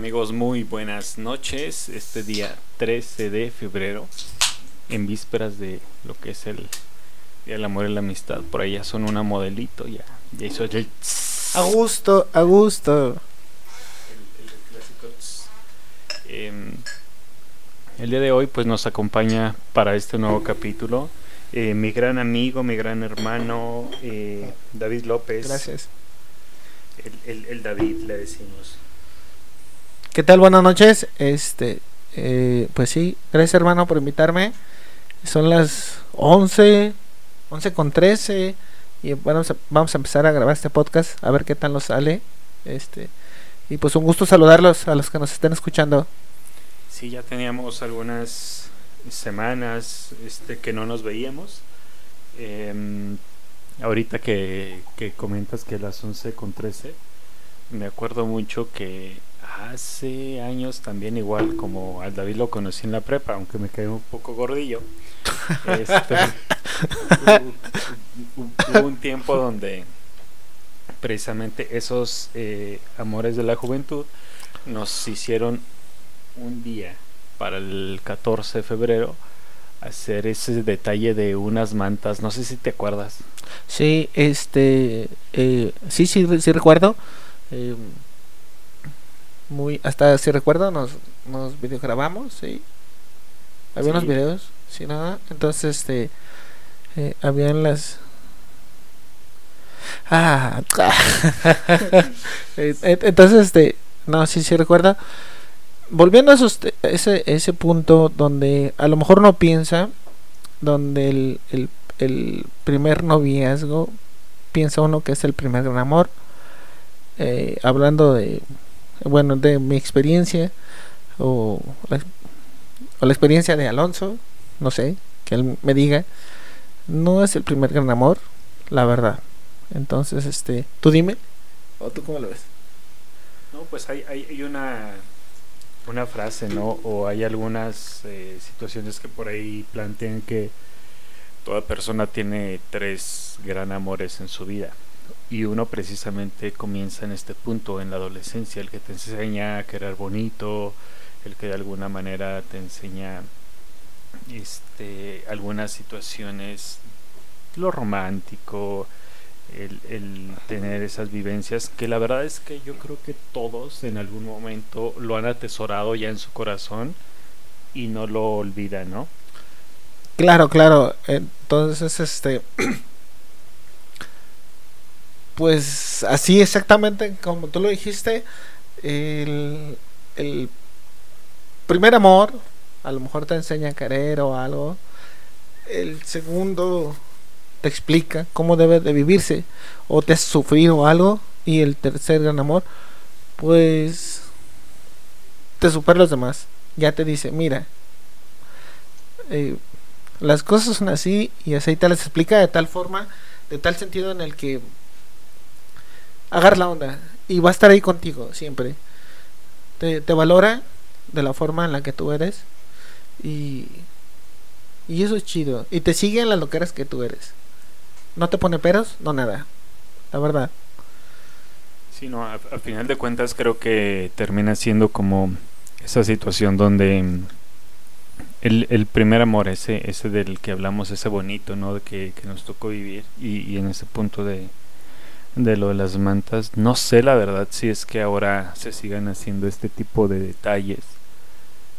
amigos? Muy buenas noches. Este día 13 de febrero, en vísperas de lo que es el Día del Amor y la Amistad. Por ahí ya son una modelito, ya, ya hizo el... A gusto, a gusto. el, el clásico. Em, el día de hoy pues nos acompaña para este nuevo capítulo eh, mi gran amigo, mi gran hermano eh, David López. Gracias. El, el- el David le decimos. ¿Qué tal? Buenas noches. Este, eh, pues sí, gracias hermano por invitarme. Son las 11, 11 con 13 y vamos a- vamos a empezar a grabar este podcast a ver qué tal nos sale. Este, y pues un gusto saludarlos a los que nos estén escuchando. Sí, ya teníamos algunas semanas este, que no nos veíamos. Em, ahorita que, que comentas que las 11 con 13, me acuerdo mucho que hace años también igual como al David lo conocí en la prepa, aunque me quedé un poco gordillo. este, hubo, un tiempo donde precisamente esos eh, amores de la juventud nos hicieron un día para el 14 de febrero hacer ese detalle de unas mantas, no sé si te acuerdas. Sí, este, eh, sí, sí, sí recuerdo. eh, muy, hasta si recuerdo, nos, nos videograbamos, sí. Había unos videos, sí, nada. Entonces, este, eh, habían las. Ah, entonces, este, no, sí, sí recuerdo. Volviendo a esos ese, ese punto donde a lo mejor no piensa, donde el, el el primer noviazgo piensa uno que es el primer gran amor Eh, hablando de bueno de mi experiencia o la, o la experiencia de Alonso no sé que él me diga no es el primer gran amor la verdad entonces este tú dime o tú cómo lo ves No, pues hay, hay, hay una, una frase, ¿no? O hay algunas eh, situaciones que por ahí plantean que toda persona tiene tres gran amores en su vida. Y uno precisamente comienza en este punto, en la adolescencia, el que te enseña a querer bonito, el que de alguna manera te enseña este, algunas situaciones, lo romántico, el, el tener esas vivencias, que la verdad es que yo creo que todos en algún momento lo han atesorado ya en su corazón y no lo olvidan, ¿no? Claro, claro. Entonces, este. Pues así exactamente como tú lo dijiste, el, primer amor a lo mejor te enseña a querer o algo. El segundo te explica cómo debe de vivirse o te has sufrido algo. Y el tercer gran amor, pues te supera a los demás. Ya te dice, mira, eh, las cosas son así y así te las explica de tal forma, de tal sentido en el que agarra la onda y va a estar ahí contigo siempre. Te, te valora de la forma en la que tú eres y, y eso es chido. Y te sigue en las loqueras que tú eres. No te pone peros, no nada. La verdad. Sí, no, a, final de cuentas creo que termina siendo como esa situación donde mm, el, el primer amor, ese, ese del que hablamos, ese bonito, ¿no? De que, que nos tocó vivir y en ese punto de, de lo de las mantas, no sé la verdad si es que ahora se sigan haciendo este tipo de detalles.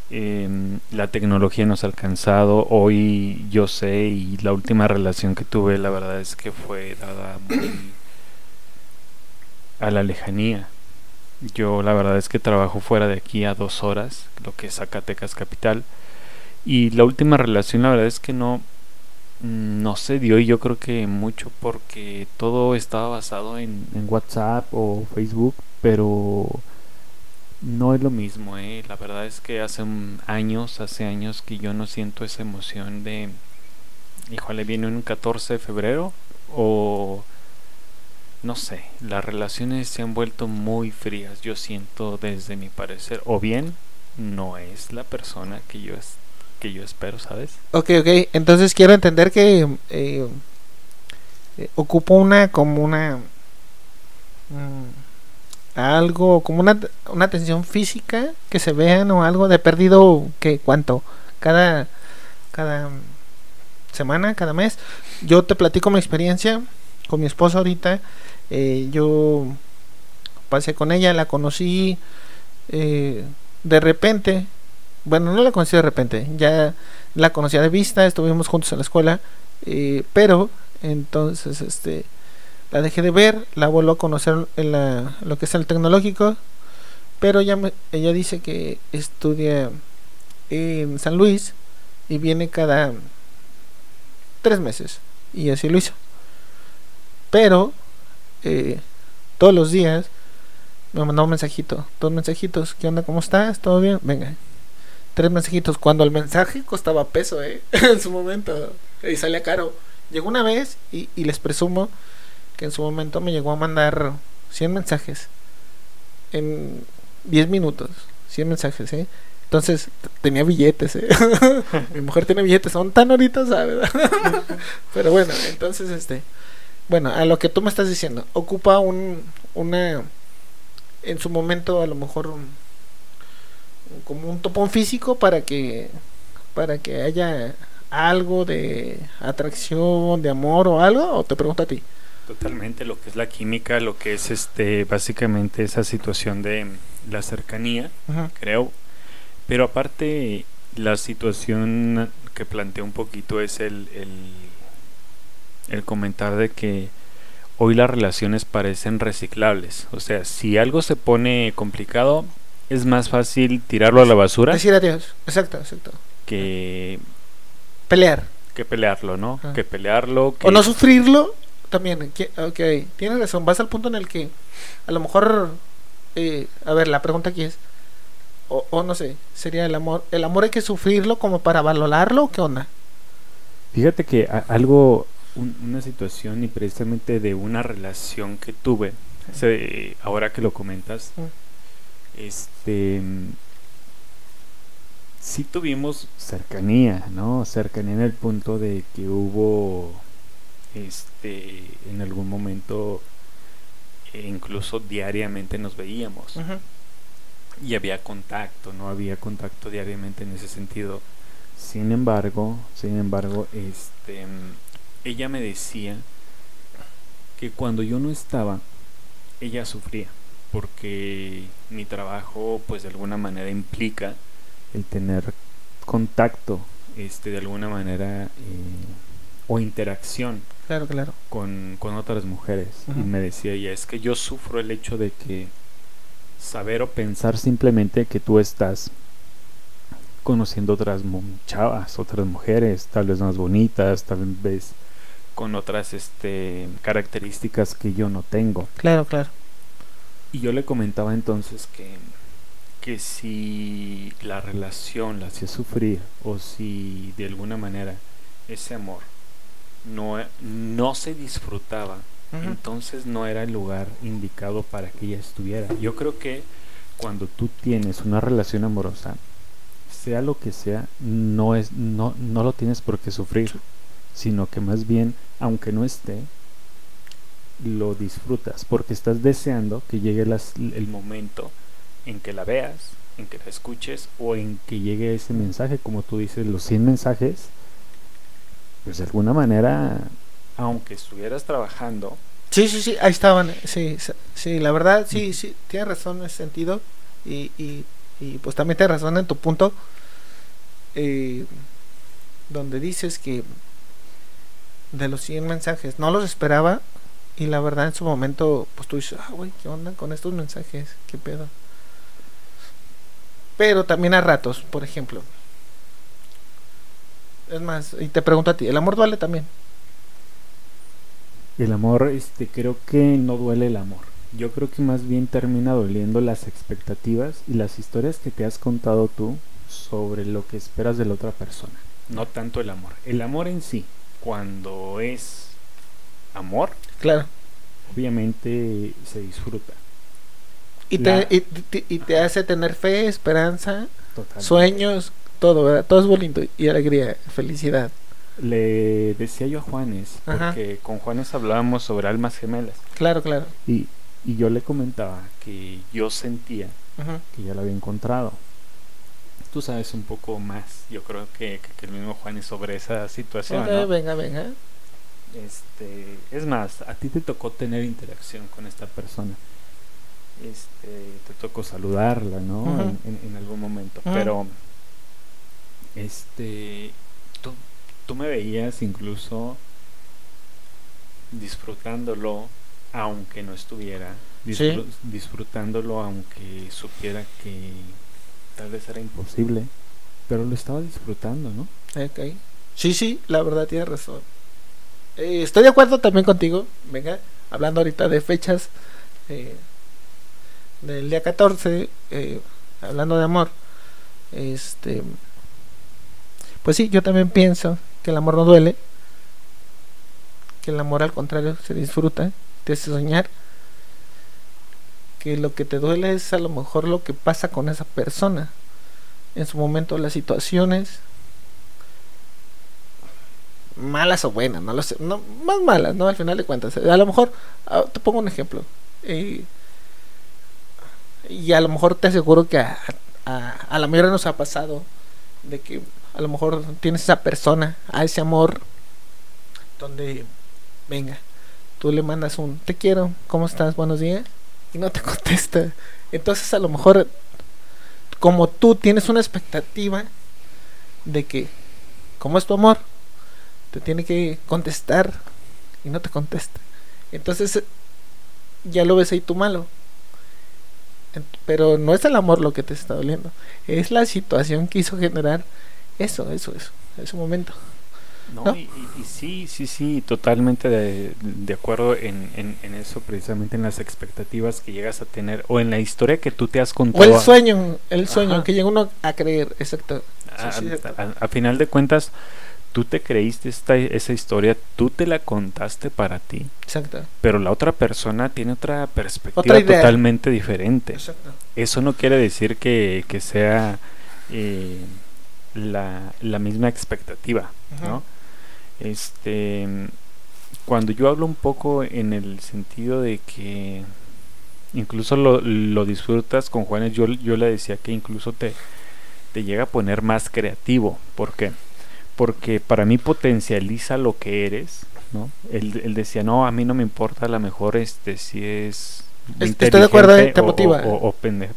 Em, la tecnología nos ha alcanzado, hoy yo sé y la última relación que tuve la verdad es que fue dada muy a la lejanía. Yo la verdad es que trabajo fuera de aquí a dos horas, lo que es Zacatecas capital. Y la última relación la verdad es que no, no se dio yo creo que mucho porque todo estaba basado en, en WhatsApp o Facebook, pero no es lo mismo, ¿eh? La verdad es que hace un- años, hace años que yo no siento esa emoción de, híjole, viene un 14 de febrero o no sé, las relaciones se han vuelto muy frías, yo siento desde mi parecer, o bien no es la persona que yo que yo espero, ¿sabes? Ok, ok. Entonces quiero entender que eh, eh, ocupo una como una... mm, algo, como una, una atención física, que se vean o algo de perdido, que ¿Cuánto? Cada, cada semana, cada mes. Yo te platico mi experiencia con mi esposa ahorita. Eh, yo pasé con ella, la conocí eh, de repente. Bueno, no la conocí de repente, ya la conocía de vista, estuvimos juntos en la escuela, eh, pero entonces este la dejé de ver, la vuelvo a conocer en lo que es el tecnológico, pero ella, ella dice que estudia en San Luis y viene cada tres meses, y así lo hizo. Pero eh, todos los días me mandó un mensajito, dos mensajitos, ¿qué onda? ¿Cómo estás? ¿Todo bien? Venga. Tres mensajitos, cuando el mensaje costaba peso, ¿eh? en su momento, y salía caro. Llegó una vez y, y les presumo que en su momento me llegó a mandar 100 mensajes en 10 minutos. 100 mensajes, ¿eh? Entonces tenía billetes, ¿eh? Mi mujer tiene billetes, son tan ahorita, ¿sabes? Pero bueno, entonces este. Bueno, a lo que tú me estás diciendo, ocupa un. Una. En su momento, a lo mejor. Como un topón físico para que. Para que haya algo de atracción, de amor o algo, o te pregunto a ti. Totalmente, lo que es la química, lo que es este, básicamente esa situación de la cercanía, creo. Pero aparte, la situación que plantea un poquito es el, el, el comentar de que hoy las relaciones parecen reciclables. O sea, si algo se pone complicado, es más fácil tirarlo a la basura. Decir adiós, exacto, exacto. Que pelear. Que pelearlo, ¿no? Que pelearlo. O no sufrirlo también, ok, tienes razón, vas al punto en el que a lo mejor, eh, a ver, la pregunta aquí es, o, no sé, sería el amor, el amor hay que sufrirlo como para valorarlo, ¿qué onda? Fíjate que algo, una situación y precisamente de una relación que tuve, ahora que lo comentas, este, sí tuvimos cercanía, ¿no? Cercanía en el punto de que hubo este, en algún momento e incluso diariamente nos veíamos y había contacto, no había contacto diariamente en ese sentido. Sin embargo, sin embargo, este, ella me decía que cuando yo no estaba, ella sufría, porque mi trabajo, pues de alguna manera implica el tener contacto, este, de alguna manera, eh, o interacción claro, claro. Con, otras mujeres. Y me decía ella, es que yo sufro el hecho de que saber o pensar simplemente que tú estás conociendo otras chavas, otras mujeres, tal vez más bonitas, tal vez con otras este, características que yo no tengo. Claro, claro. Y yo le comentaba entonces que, que si la relación la hacía sufrir o si de alguna manera ese amor no, no se disfrutaba, entonces no era el lugar indicado para que ella estuviera. Yo creo que cuando tú tienes una relación amorosa, sea lo que sea, no, es, no, no lo tienes por qué sufrir, sino que más bien, aunque no esté, lo disfrutas, porque estás deseando que llegue el momento en que la veas, en que la escuches o en que llegue ese mensaje, como tú dices, los 100 mensajes pues de alguna manera, aunque estuvieras trabajando. Sí, sí, sí, ahí estaban, sí, sí, la verdad, sí, sí, tienes razón en ese sentido y, y, y pues también tienes razón en tu punto, eh, donde dices que de los 100 mensajes no los esperaba y la verdad en su momento pues tú dices, ah, güey, ¿qué onda con estos mensajes? ¿Qué pedo? Pero también a ratos, por ejemplo, es más, y te pregunto a ti, ¿el amor duele también? El amor, este, creo que no duele el amor. Yo creo que más bien termina doliendo las expectativas y las historias que te has contado tú sobre lo que esperas de la otra persona. No tanto el amor. El amor en sí, cuando es amor, claro, obviamente se disfruta. Y, te, y, te hace tener fe, esperanza, sueños, todo, Todo es bonito y alegría, felicidad. Le decía yo a Juanes, porque con Juanes hablábamos sobre almas gemelas. Claro, claro. Y Y yo le comentaba que yo sentía que ya lo había encontrado. Tú sabes un poco más, yo creo que, que, el mismo Juan es sobre esa situación. Venga, venga. Este, es más, a ti te tocó tener interacción con esta persona. Este, te tocó saludarla, ¿no? en, algún momento. Pero, este, tú, tú me veías incluso disfrutándolo, aunque no estuviera. Disfrutándolo, aunque supiera que tal vez era imposible. Pero lo estaba disfrutando, ¿no? Sí, sí, la verdad tiene razón. Eh, estoy de acuerdo también contigo. Venga, hablando ahorita de fechas. Eh, del día 14, eh, hablando de amor. Este. Pues sí, yo también pienso que el amor no duele. Que el amor al contrario se disfruta, te hace soñar. Que lo que te duele es a lo mejor lo que pasa con esa persona. En su momento las situaciones malas o buenas, no lo sé, no, más malas, ¿no? Al final de cuentas. A lo mejor, ah, te pongo un ejemplo. y a lo mejor te aseguro que a, a, la mayoría nos ha pasado de que a lo mejor tienes esa persona, a ese amor, donde, venga, tú le mandas un te quiero, ¿cómo estás? Buenos días, y no te contesta. Entonces a lo mejor, como tú tienes una expectativa de que, ¿cómo es tu amor? Te tiene que contestar y no te contesta. Entonces ya lo ves ahí tú malo. Pero no es el amor lo que te está doliendo, es la situación que hizo generar eso, eso, eso, ese momento. No, Y, sí, sí, sí, totalmente de, de acuerdo en, en, eso, precisamente en las expectativas que llegas a tener o en la historia que tú te has contado. O el sueño, el sueño que llega uno a creer, exacto. a, final de cuentas, tú te creíste esta, esa historia, tú te la contaste para ti. Exacto. Pero la otra persona tiene otra perspectiva totalmente diferente. Exacto. Eso no quiere decir que, que sea eh, la, la, misma expectativa, ¿no? Este, cuando yo hablo un poco en el sentido de que incluso lo, lo disfrutas con Juanes, yo, yo le decía que incluso te, te llega a poner más creativo. ¿Por qué? porque para mí potencializa lo que eres, ¿no? Él, decía, no, a mí no me importa, a lo mejor este, si es... Estoy de acuerdo, eh, te motiva. O,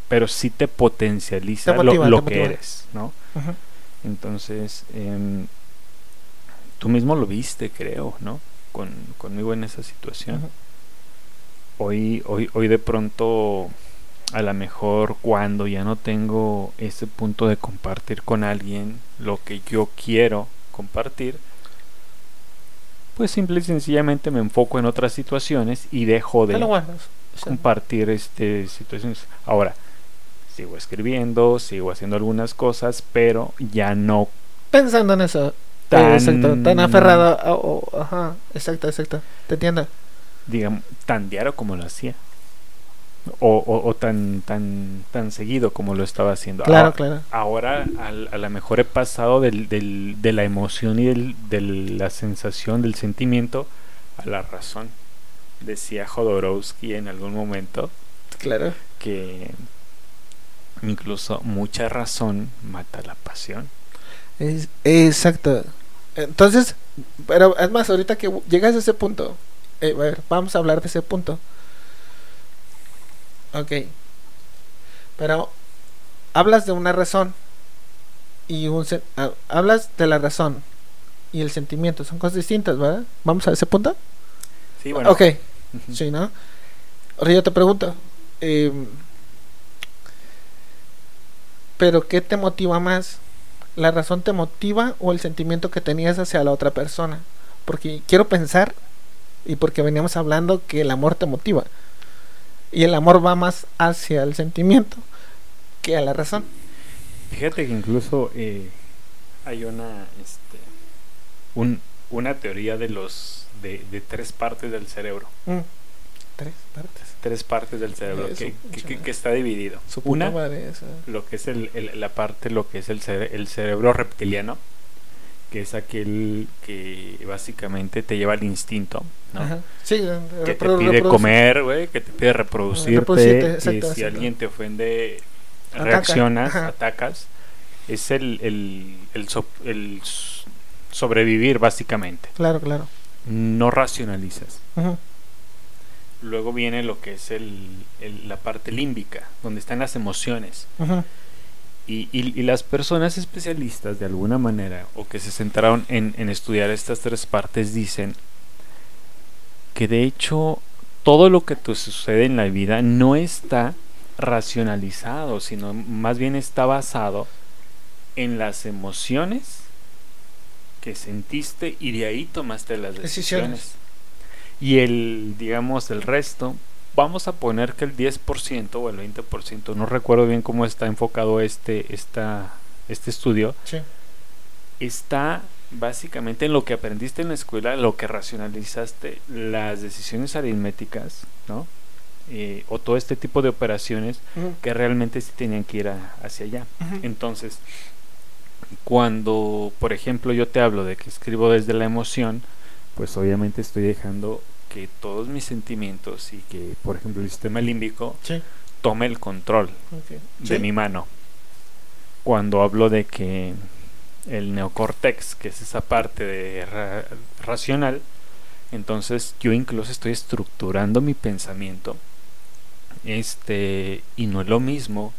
pero sí te potencializa lo, que eres, ¿no? Entonces, em, tú mismo lo viste, creo, ¿no? Con, conmigo en esa situación. Hoy, hoy, hoy de pronto a lo mejor cuando ya no tengo ese punto de compartir con alguien lo que yo quiero compartir, pues simple y sencillamente me enfoco en otras situaciones y dejo de compartir este situaciones. Ahora, sigo escribiendo, sigo haciendo algunas cosas, pero ya no pensando en eso. Tan, exacto, tan aferrado. ajá, exacto, exacto. Te entiendo. Digamos, tan diario como lo hacía o, o, tan tan tan seguido como lo estaba haciendo. Claro, ahora, claro. Ahora a lo mejor he pasado del, del, de la emoción y del, de la sensación, del sentimiento a la razón. Decía Jodorowsky en algún momento. Claro. Que incluso mucha razón mata la pasión. Es, exacto. Entonces, pero es más, ahorita que llegas a ese punto, eh, a ver, vamos a hablar de ese punto. Ok. Pero hablas de una razón y un ah, hablas de la razón y el sentimiento son cosas distintas, ¿verdad? Vamos a ese punto. Sí, bueno. Ok. sí, ¿no? Ahora yo te pregunto, em, pero ¿qué te motiva más? ¿La razón te motiva o el sentimiento que tenías hacia la otra persona? Porque quiero pensar y porque veníamos hablando que el amor te motiva. Y el amor va más hacia el sentimiento que a la razón. Fíjate que incluso eh, hay una, este, un, una teoría de los de, de, tres partes del cerebro. Mm. Tres partes. Tres partes del cerebro que, que, está dividido. una, lo que es el, la parte, lo que es el, el cerebro reptiliano, que es aquel que básicamente te lleva al instinto, ¿no? Ajá. Sí, que te pide comer, güey, que te pide reproducirte, Reproducirte, que exacto, si exacto. alguien te ofende, Ataca, reaccionas, ajá. atacas. Es el, el, el, so- el sobrevivir, básicamente. Claro, claro. No racionalizas. Luego viene lo que es el, el- la parte límbica, donde están las emociones. Y, y- y las personas especialistas, de alguna manera, o que se centraron en, en estudiar estas tres partes, dicen que de hecho todo lo que te sucede en la vida no está racionalizado, sino más bien está basado en las emociones que sentiste y de ahí tomaste las decisiones. Decisiones. Y el, digamos, el resto, vamos a poner que el 10% o el 20%, no recuerdo bien cómo está enfocado este, esta, este estudio, Sí. está básicamente en lo que aprendiste en la escuela, lo que racionalizaste, las decisiones aritméticas, ¿no? Eh, o todo este tipo de operaciones que realmente sí tenían que ir a- hacia allá. Entonces, cuando, por ejemplo, yo te hablo de que escribo desde la emoción, pues obviamente estoy dejando que todos mis sentimientos y que, por ejemplo, el sistema límbico Sí. tome el control de Sí. mi mano. Cuando hablo de que el neocórtex, que es esa parte de ra- racional, entonces yo incluso estoy estructurando mi pensamiento. Este, y no es lo mismo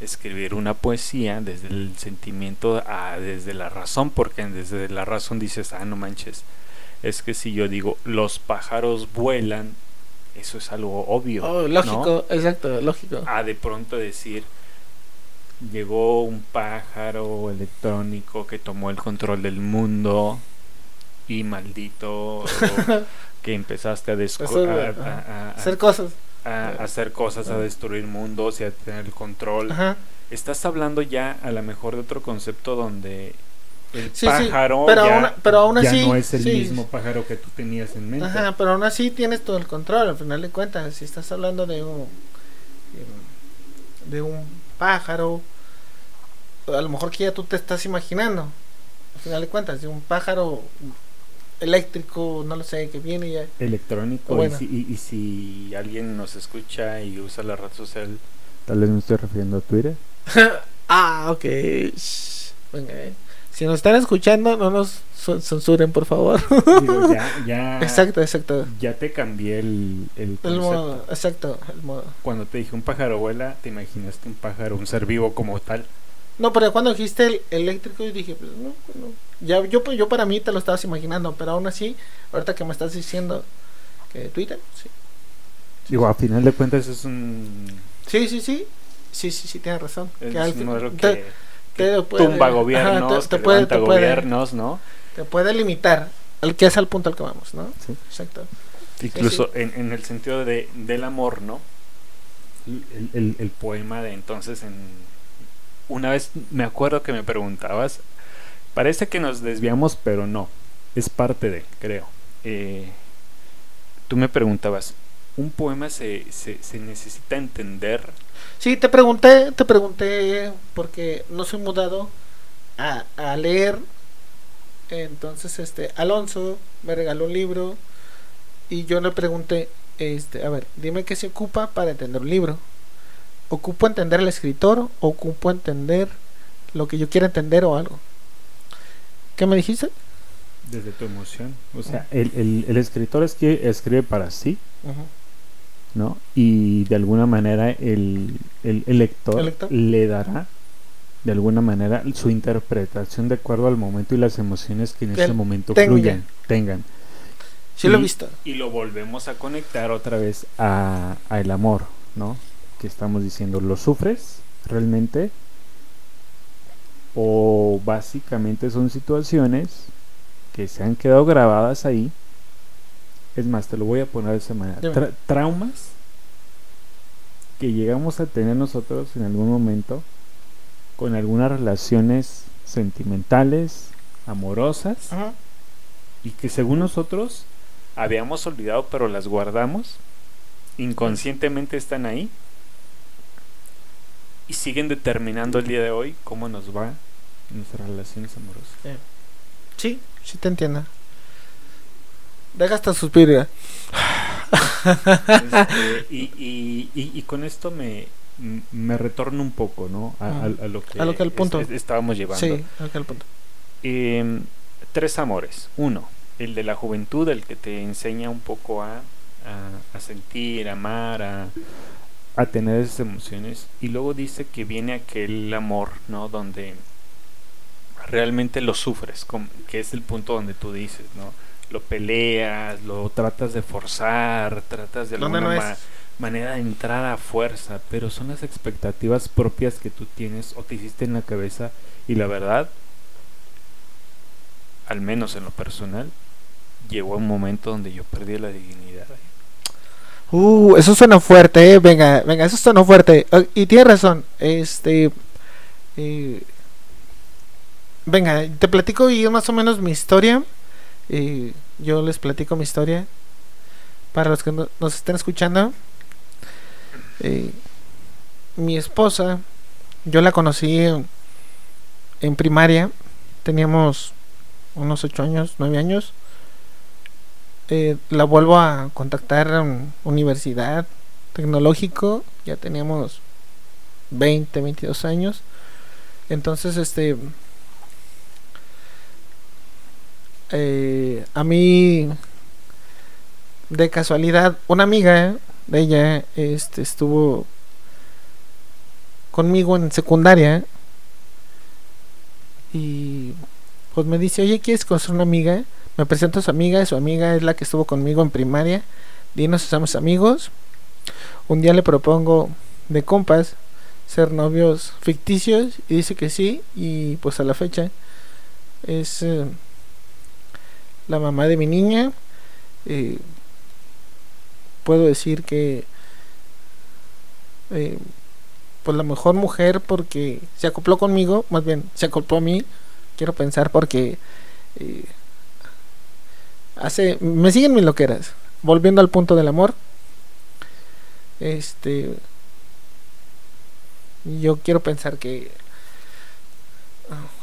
escribir una poesía desde el sentimiento a desde la razón, porque desde la razón dices, ah, no manches, es que si yo digo los pájaros vuelan, eso es algo obvio. Oh, ¿no? lógico, exacto, lógico. a de pronto decir llegó un pájaro electrónico que tomó el control del mundo y maldito que empezaste a, de- a- Hacer cosas. a- a hacer cosas, a Ajá. destruir mundos y a tener el control. Ajá. Estás hablando ya a lo mejor de otro concepto donde el Sí, sí, pájaro pero ya, aún- pero aún ya así, no es el sí. mismo pájaro que tú tenías en mente. Ajá, pero aún así tienes todo el control, al final de cuentas, si estás hablando de un de un pájaro, a lo mejor que ya tú te estás imaginando, al final de cuentas, de un pájaro eléctrico, no lo sé, que viene ya. electrónico Bueno. y, si, y- y si alguien nos escucha y usa la red social tal vez me estoy refiriendo a Twitter ah, ok. Venga, eh. Si nos están escuchando, no nos su- censuren, por favor. Digo, ya, ya, exacto, exacto. ya te cambié el, el El modo, exacto, el modo. cuando te dije un pájaro vuela te imaginaste un pájaro un ser vivo como tal No, pero cuando dijiste el eléctrico, yo dije, pues no, no. Ya, yo, pues, yo para mí te lo estabas imaginando, pero aún así, ahorita que me estás diciendo que Twitter, sí. digo a final de cuentas es un Sí, sí, sí. Sí, sí, sí, tienes razón. es un modelo que, que te puede- tumba ajá, gobiernos te, te puede, levanta te, puede, gobiernos no te puede limitar, al que es al punto al que vamos, ¿no? Sí. Exacto. incluso En, en el sentido de del amor no el, el- el poema de entonces en una vez me acuerdo que me preguntabas parece que nos desviamos pero no es parte de creo Eh, tú me preguntabas un poema se, se, se necesita entender Sí, te pregunté, te pregunté porque no soy mudado a, a leer. Entonces, este, Alonso me regaló un libro y yo le pregunté, este, a ver, dime qué se ocupa para entender un libro. ¿Ocupo entender al escritor o ocupo entender lo que yo quiera entender o algo? ¿Qué me dijiste? desde tu emoción o sea el, el, el escritor es que escribe para sí. ¿No? Y de alguna manera el, el, el lector, El lector. le dará de alguna manera su interpretación de acuerdo al momento y las emociones que en ese momento tenga. fluyan, tengan. Sí lo he Y- visto. Y lo volvemos a conectar otra vez a, a el amor, ¿no? Que estamos diciendo, ¿lo sufres realmente? O básicamente son situaciones que se han quedado grabadas ahí. Es más, te lo voy a poner de esa manera. Tra- traumas que llegamos a tener nosotros en algún momento con algunas relaciones sentimentales, amorosas, y que según nosotros habíamos olvidado pero las guardamos inconscientemente están ahí y siguen determinando el día de hoy cómo nos va en nuestras relaciones amorosas Sí, sí te entiendo. Deja hasta suspiro. Este, y, y, y, con esto me, me retorno un poco, ¿no? A, lo que, a lo que el punto. estábamos llevando. Sí, a lo que el punto. Em, tres amores. Uno, el de la juventud, el que te enseña un poco a, a, sentir, a amar, a, a tener esas emociones. Y luego dice que viene aquel amor, ¿no? Donde realmente lo sufres, que es el punto donde tú dices, ¿no? Lo peleas, lo tratas de forzar, tratas de alguna manera de entrar a fuerza, pero son las expectativas propias que tú tienes o te hiciste en la cabeza y la verdad, al menos en lo personal, llegó un momento donde yo perdí la dignidad. Uh, eso suena fuerte, eh. Venga, venga, eso suena fuerte. Ah, y tiene razón. Este. Eh, venga, te platico y más o menos mi historia. Eh, yo les platico mi historia. Para los que nos estén escuchando. Eh, mi esposa, yo la conocí en, en primaria. Teníamos unos 8 años, 9 años. Eh, la vuelvo a contactar en universidad tecnológico, ya teníamos 20, 22 años. Entonces, este, eh, a mí, de casualidad, una amiga de ella, este, estuvo conmigo en secundaria y pues me dice, oye, ¿quieres conocer una amiga? Me presento a su amiga, su amiga es la que estuvo conmigo en primaria. Dinos, somos amigos. Un día le propongo de compas ser novios ficticios y dice que sí y pues a la fecha es eh, la mamá de mi niña. Eh, puedo decir que eh, pues la mejor mujer porque se acopló conmigo, más bien se acopló a mí, quiero pensar porque hace me siguen mis loqueras volviendo al punto del amor este yo quiero pensar que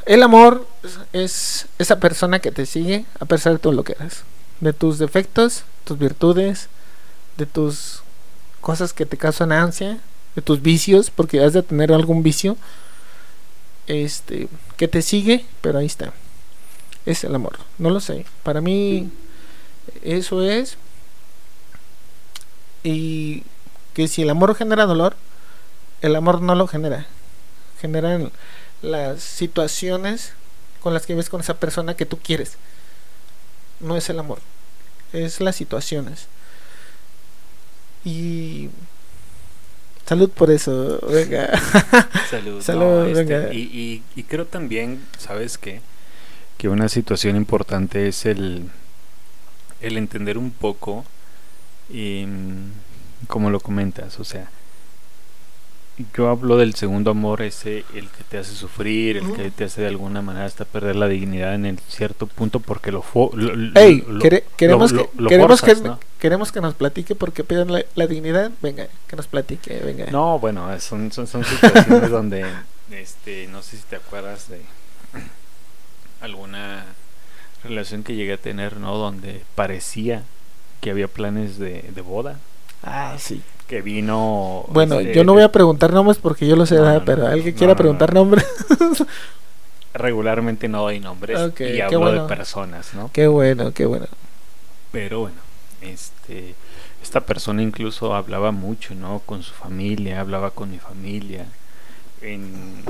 el amor es esa persona que te sigue a pesar de tus loqueras de tus defectos tus virtudes de tus cosas que te causan ansia de tus vicios porque has de tener algún vicio este que te sigue pero ahí está es el amor no lo sé para mí eso es. Y que si el amor genera dolor, el amor no lo genera. Generan las situaciones con las que ves con esa persona que tú quieres. No es el amor, es las situaciones. Y salud por eso, venga. Salud. salud este, y, y, creo también, ¿sabes qué? Que una situación importante es el el entender un poco, em, como lo comentas, o sea, yo hablo del segundo amor, ese el que te hace sufrir, el que te hace de alguna manera hasta perder la dignidad en el cierto punto porque lo, fue queremos, que, queremos, que, queremos que nos platique porque pierden la, dignidad, venga, que nos platique, venga. No, bueno, son, son, son situaciones donde, este, no sé si te acuerdas de alguna relación que llegué a tener, ¿no? Donde parecía que había planes de, boda. Ah, sí. Que vino. Bueno, este, yo no voy a preguntar nombres porque yo lo sé, pero alguien quiera preguntar nombres. Regularmente no doy nombres y hablo de personas, ¿no? Qué bueno, qué bueno. Pero bueno, este. Esta persona incluso hablaba mucho, ¿no? Con su familia, hablaba con mi familia. En,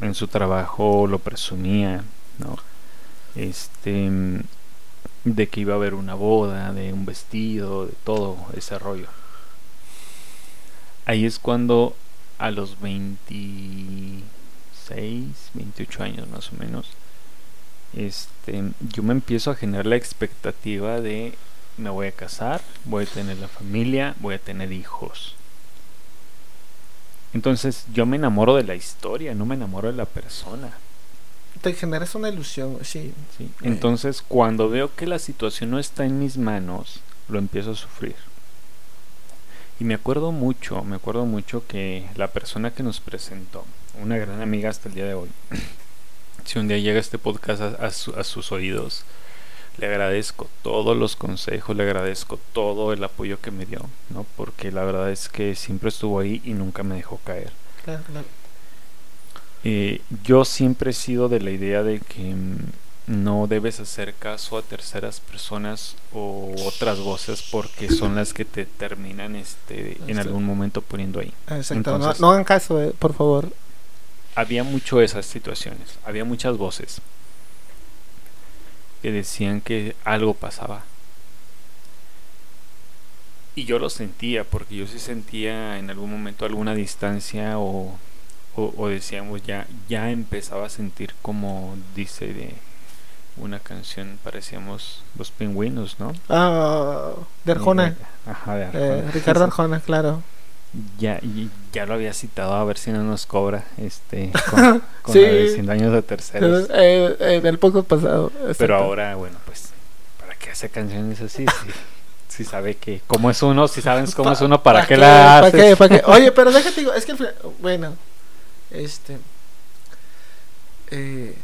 en su trabajo lo presumía, ¿no? este de que iba a haber una boda, de un vestido, de todo ese rollo. Ahí es cuando a los 26, 28 años más o menos, este, yo me empiezo a generar la expectativa de me voy a casar, voy a tener la familia, voy a tener hijos. Entonces yo me enamoro de la historia, no me enamoro de la persona te generas una ilusión, sí. sí. Entonces, cuando veo que la situación no está en mis manos, lo empiezo a sufrir. Y me acuerdo mucho, me acuerdo mucho que la persona que nos presentó, una gran amiga hasta el día de hoy, si un día llega este podcast a, sus oídos, le agradezco todos los consejos, le agradezco todo el apoyo que me dio, ¿no? Porque la verdad es que siempre estuvo ahí y nunca me dejó caer. Eh, yo siempre he sido de la idea de que mm, no debes hacer caso a terceras personas o otras voces porque son las que te terminan este en algún momento poniendo ahí. Exacto, no, hagan caso, eh, por favor. Había mucho esas situaciones, había muchas voces que decían que algo pasaba. Y yo lo sentía, porque yo sí sentía en algún momento alguna distancia o, o decíamos ya, ya empezaba a sentir como dice de una canción, parecíamos los pingüinos, ¿no? Ah, de Arjona. Ajá, de Arjona. Eh, Ricardo Arjona, claro. Ya, ya lo había citado a ver si no nos cobra este con, con sí. años de terceros. Eh, eh, del poco pasado. Pero ahora, bueno, pues, ¿para qué hace canciones así? Si, sabe que, cómo es uno, si sabes cómo es uno, ¿para, qué, la haces? ¿Para qué? Oye, pero déjate, digo, es que, bueno, este, eh,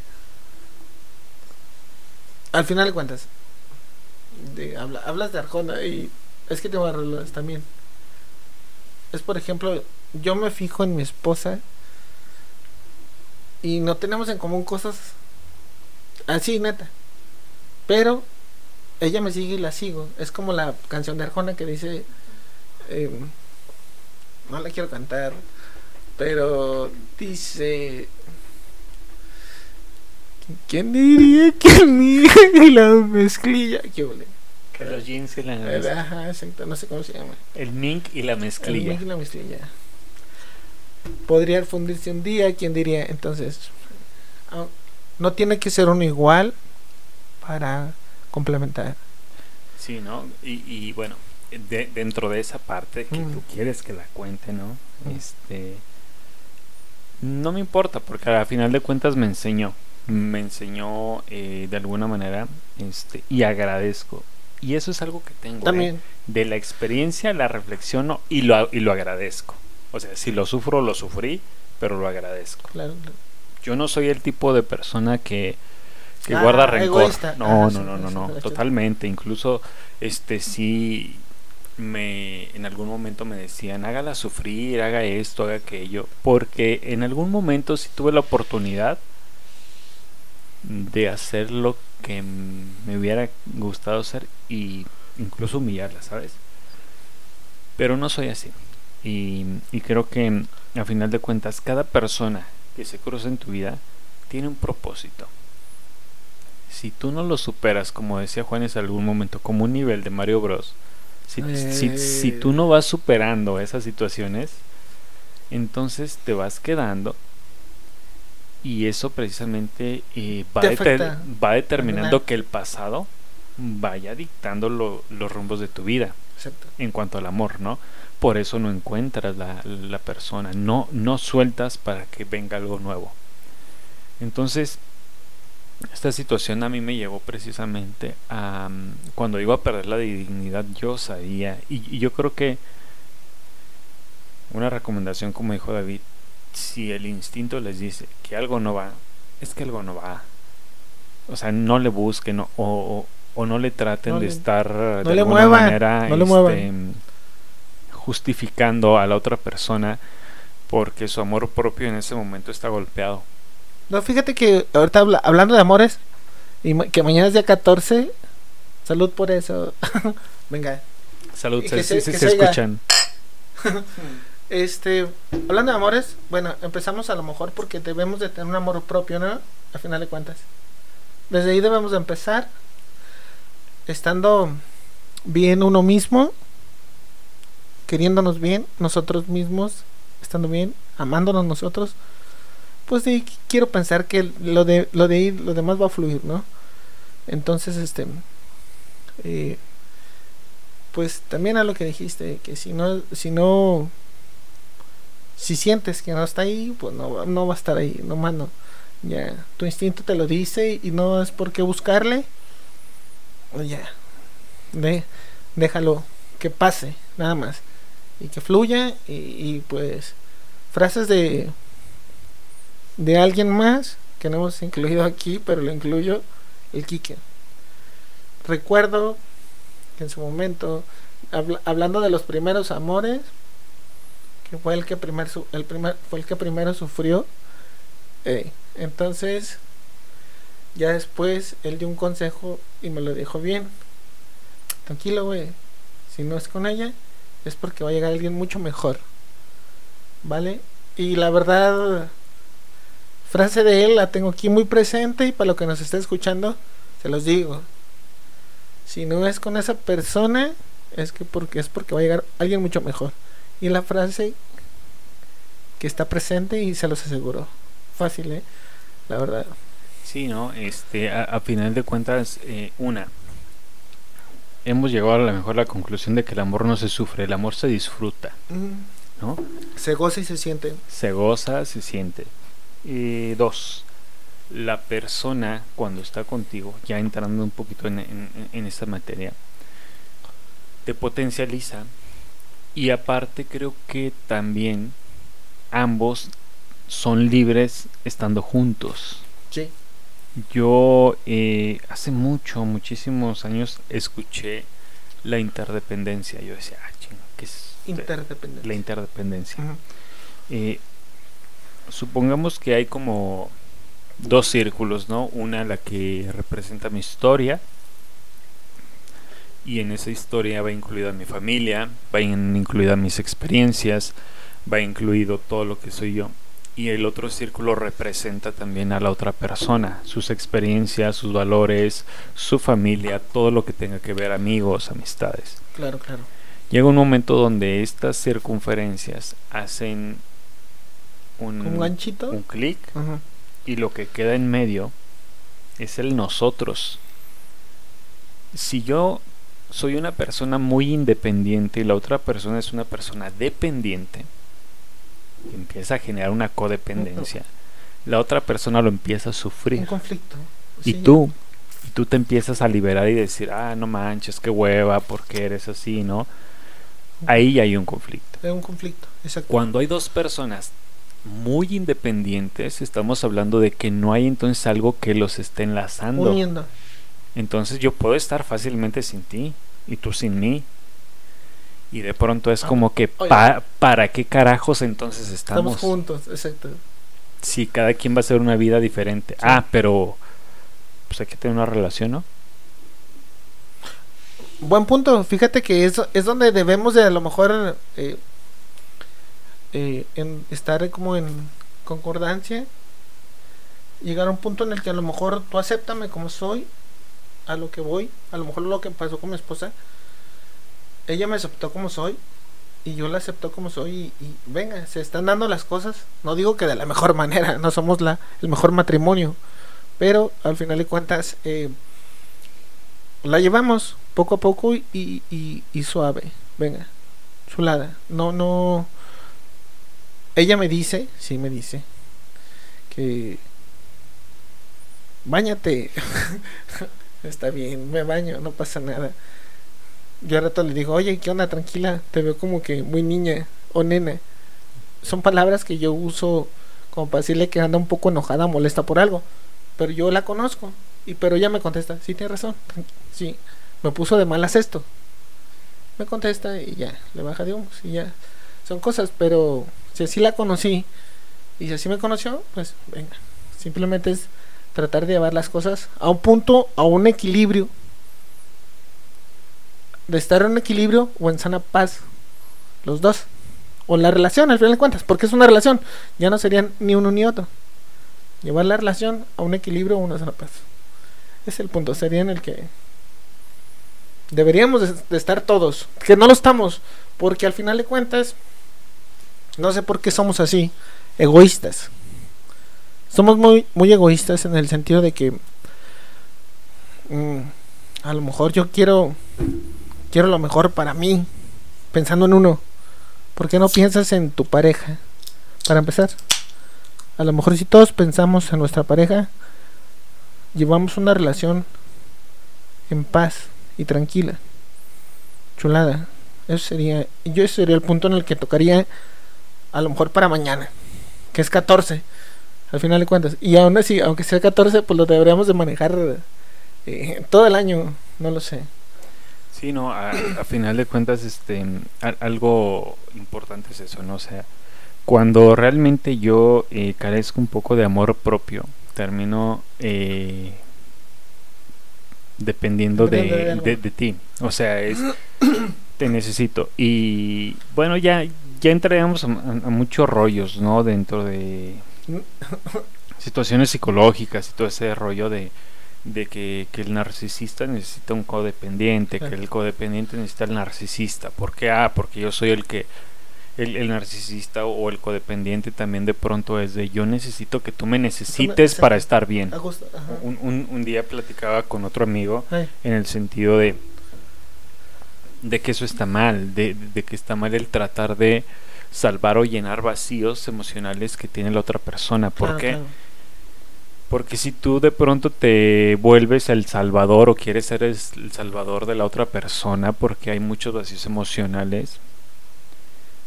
al final de cuentas, hablas de Arjona y es que te voy a también. Es por ejemplo, yo me fijo en mi esposa y no tenemos en común cosas así, neta. Pero ella me sigue y la sigo. Es como la canción de Arjona que dice, em, no la quiero cantar, pero dice, ¿Quién diría que el la mezclilla? ¿Qué ole? Que los jeans y la mezclilla. Ajá, exacto, no sé cómo se llama. El mink y la mezclilla. El mink y la mezclilla. Podría fundirse un día, ¿quién diría? Entonces, ah, no tiene que ser uno igual para complementar. Sí, ¿no? Y, y bueno, de, dentro de esa parte que mm. tú quieres que la cuente, ¿no? Mm. Este. No me importa, porque al final de cuentas me enseñó me enseñó eh, de alguna manera este, y agradezco. Y eso es algo que tengo. ¿eh? También. De la experiencia la reflexiono y lo, y lo agradezco. O sea, si lo sufro, lo sufrí, pero lo agradezco. Claro, Yo no soy el tipo de persona que, que ah, guarda rencor. No, no, no, no, no, totalmente. Incluso, este, sí, me, en algún momento me decían, hágala sufrir, haga esto, haga aquello. Porque en algún momento si tuve la oportunidad de hacer lo que me hubiera gustado hacer y incluso humillarla, ¿sabes? Pero no soy así. Y, creo que a final de cuentas cada persona que se cruza en tu vida tiene un propósito. Si tú no lo superas, como decía Juanes en algún momento, como un nivel de Mario Bros, si, si tú no vas superando esas situaciones, entonces te vas quedando y eso precisamente eh, va, determinando que el pasado vaya dictando los rumbos de tu vida en cuanto al amor, ¿no? Por eso no encuentras la, la, persona, no, no sueltas para que venga algo nuevo. Entonces, esta situación a mí me llevó precisamente a cuando iba a perder la dignidad, yo sabía, y yo creo que una recomendación, como dijo David, si el instinto les dice que algo no va, es que algo no va. O sea, no le busquen o, o, no le traten de estar de alguna manera este, justificando a la otra persona porque su amor propio en ese momento está golpeado. No, fíjate que ahorita hablando de amores y que mañana es día 14, salud por eso. Venga. Salud, se, se, escuchan. Este, hablando de amores, bueno, empezamos a lo mejor porque debemos de tener un amor propio, ¿no? A final de cuentas. Desde ahí debemos de empezar estando bien uno mismo, queriéndonos bien, nosotros mismos, estando bien, amándonos nosotros. Pues sí, quiero pensar que lo de lo de ahí, lo demás va a fluir, ¿no? Entonces, este eh, pues también a lo que dijiste, que si no si no si sientes que no está ahí, pues no, no va a estar ahí, no mano. Ya, tu instinto te lo dice y no es por qué buscarle. Pues ya, déjalo que pase, nada más. Y que fluya y, pues frases de de alguien más que no hemos incluido aquí, pero lo incluyo, el Quique. Recuerdo que en su momento, hablando de los primeros amores, que fue el que, primer, el primer, fue el que primero sufrió, eh, entonces ya después él dio un consejo y me lo dijo bien. Tranquilo, güey. Si no es con ella, es porque va a llegar alguien mucho mejor. ¿Vale? Y la verdad, frase de él la tengo aquí muy presente y para lo que nos está escuchando, se los digo. Si no es con esa persona, es que porque es porque va a llegar alguien mucho mejor. Y la frase que está presente y se los aseguro. Fácil, ¿eh? La verdad. Sí, ¿no? Este, a, final de cuentas, eh, una, hemos llegado a lo mejor la conclusión de que el amor no se sufre, el amor se disfruta, ¿no? Se goza y se siente. Se goza, se siente. Y dos, la persona cuando está contigo, ya entrando un poquito en, en esta materia, te potencializa y aparte creo que también ambos son libres estando juntos. Sí. Yo eh, hace mucho, muchísimos años escuché la interdependencia. Yo decía, ah, chingo, ¿qué es? Interdependencia. La interdependencia. Eh, supongamos que hay como dos círculos, ¿no? Una la que representa mi historia. Y en esa historia va incluida mi familia, va incluida mis experiencias, va incluido todo lo que soy yo y el otro círculo representa también a la otra persona, sus experiencias, sus valores, su familia, todo lo que tenga que ver, amigos, amistades. Claro, claro. Llega un momento donde estas circunferencias hacen un, ¿Un ganchito, un clic, y lo que queda en medio es el nosotros. Si yo soy una persona muy independiente y la otra persona es una persona dependiente, empieza a generar una codependencia, la otra persona lo empieza a sufrir. Un conflicto. Y tú, y tú te empiezas a liberar y decir, ah, no manches, qué hueva, porque eres así, ¿no? Ahí hay un conflicto. Hay un conflicto, exacto. Cuando hay dos personas muy independientes, estamos hablando de que no hay entonces algo que los esté enlazando. Uniendo. Entonces yo puedo estar fácilmente sin ti y tú sin mí. Y de pronto es ah, como que, ¿para qué carajos entonces estamos? Estamos juntos, exacto. Si cada quien va a hacer una vida diferente. Ah, pero pues hay que tener una relación, ¿no? Buen punto. Fíjate que eso es donde debemos de a lo mejor eh, eh, en estar como en concordancia. Llegar a un punto en el que a lo mejor tú acéptame como soy, a lo que voy, a lo mejor lo que pasó con mi esposa ella me aceptó como soy y yo la acepto como soy y, venga, se están dando las cosas. No digo que de la mejor manera, no somos la, el mejor matrimonio, pero al final de cuentas eh, la llevamos poco a poco y, y, suave. Venga, chulada. No, no. Ella me dice, sí me dice, que bañate. Está bien, me baño, no pasa nada yo al rato le digo, oye, ¿qué onda? Tranquila, te veo como que muy niña o nena. Son palabras que yo uso como para decirle que anda un poco enojada, molesta por algo. Pero yo la conozco. Y pero ella me contesta, sí, tiene razón. Sí, me puso de malas esto. Me contesta y ya, le baja de humos y ya. Son cosas, pero si así la conocí y si así me conoció, pues venga. Simplemente es tratar de llevar las cosas a un punto, a un equilibrio de estar en equilibrio o en sana paz. Los dos. O la relación, al final de cuentas. Porque es una relación. Ya no serían ni uno ni otro. Llevar la relación a un equilibrio o una sana paz. Es el punto. Sería en el que deberíamos de, estar todos. Que no lo estamos. Porque al final de cuentas, no sé por qué somos así. Egoístas. Somos muy, muy egoístas en el sentido de que mm, a lo mejor yo quiero quiero lo mejor para mí, pensando en uno. ¿Por qué no piensas en tu pareja? Para empezar, a lo mejor si todos pensamos en nuestra pareja, llevamos una relación en paz y tranquila. Chulada. Eso sería, yo ese sería el punto en el que tocaría a lo mejor para mañana, que es 14. Al final de cuentas. Y aún así, aunque sea 14, pues lo deberíamos de manejar eh, todo el año. No lo sé. Sí, no, a, final de cuentas, este, algo importante es eso, ¿no? O sea, cuando realmente yo eh, carezco un poco de amor propio, termino eh, dependiendo de, de, ti. O sea, es te necesito. Y bueno, ya, ya entraremos a, muchos rollos, ¿no? Dentro de situaciones psicológicas y todo ese rollo de, de que, que, el narcisista necesita un codependiente, que el codependiente necesita el narcisista. ¿Por qué? Ah, porque yo soy el que el, narcisista o el codependiente también de pronto es de yo necesito que tú me necesites para estar bien. Un, un, día platicaba con otro amigo en el sentido de de que eso está mal, de, que está mal el tratar de salvar o llenar vacíos emocionales que tiene la otra persona. ¿Por qué? Porque si tú de pronto te vuelves el salvador o quieres ser el salvador de la otra persona porque hay muchos vacíos emocionales,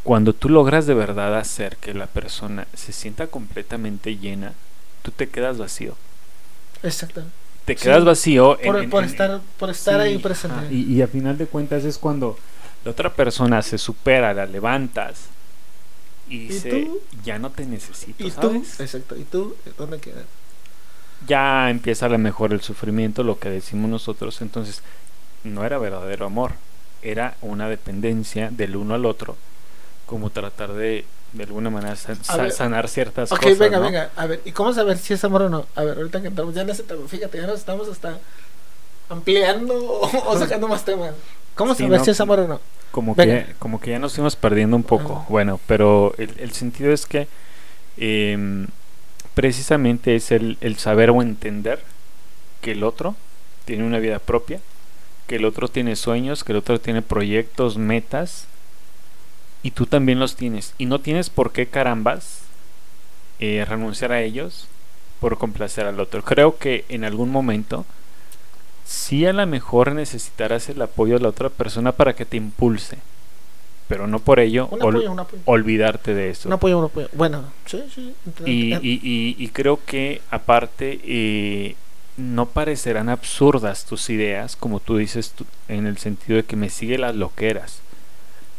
cuando tú logras de verdad hacer que la persona se sienta completamente llena, tú te quedas vacío. Exacto. Te quedas vacío por, estar, por estar ahí presente. y, y a final de cuentas es cuando la otra persona se supera, la levantas y, dice, ya no te necesito. ¿Y tú? Exacto. ¿Y tú? ¿Dónde quedas? Ya empieza a lo mejor el sufrimiento, lo que decimos nosotros. Entonces, no era verdadero amor. Era una dependencia del uno al otro como tratar de de alguna manera sanar ciertas cosas. Ok, venga, venga. A ver, ¿y cómo saber si es amor o no? A ver, ahorita que entramos, ya no sé, fíjate, ya nos estamos hasta ampliando o, sacando más temas. ¿Cómo saber si es amor o no? Como que, como que ya nos fuimos perdiendo un poco. Bueno, pero el, el, sentido es que eh, precisamente es el, el saber o entender que el otro tiene una vida propia, que el otro tiene sueños, que el otro tiene proyectos, metas y tú también los tienes. Y no tienes por qué carambas eh, renunciar a ellos por complacer al otro. Creo que en algún momento sí a lo mejor necesitarás el apoyo de la otra persona para que te impulse. Pero no por ello olvidarte de eso. Un apoyo, un apoyo. Bueno, sí, sí. Y, y, y, creo que aparte eh, no parecerán absurdas tus ideas, como tú dices, en el sentido de que me sigue las loqueras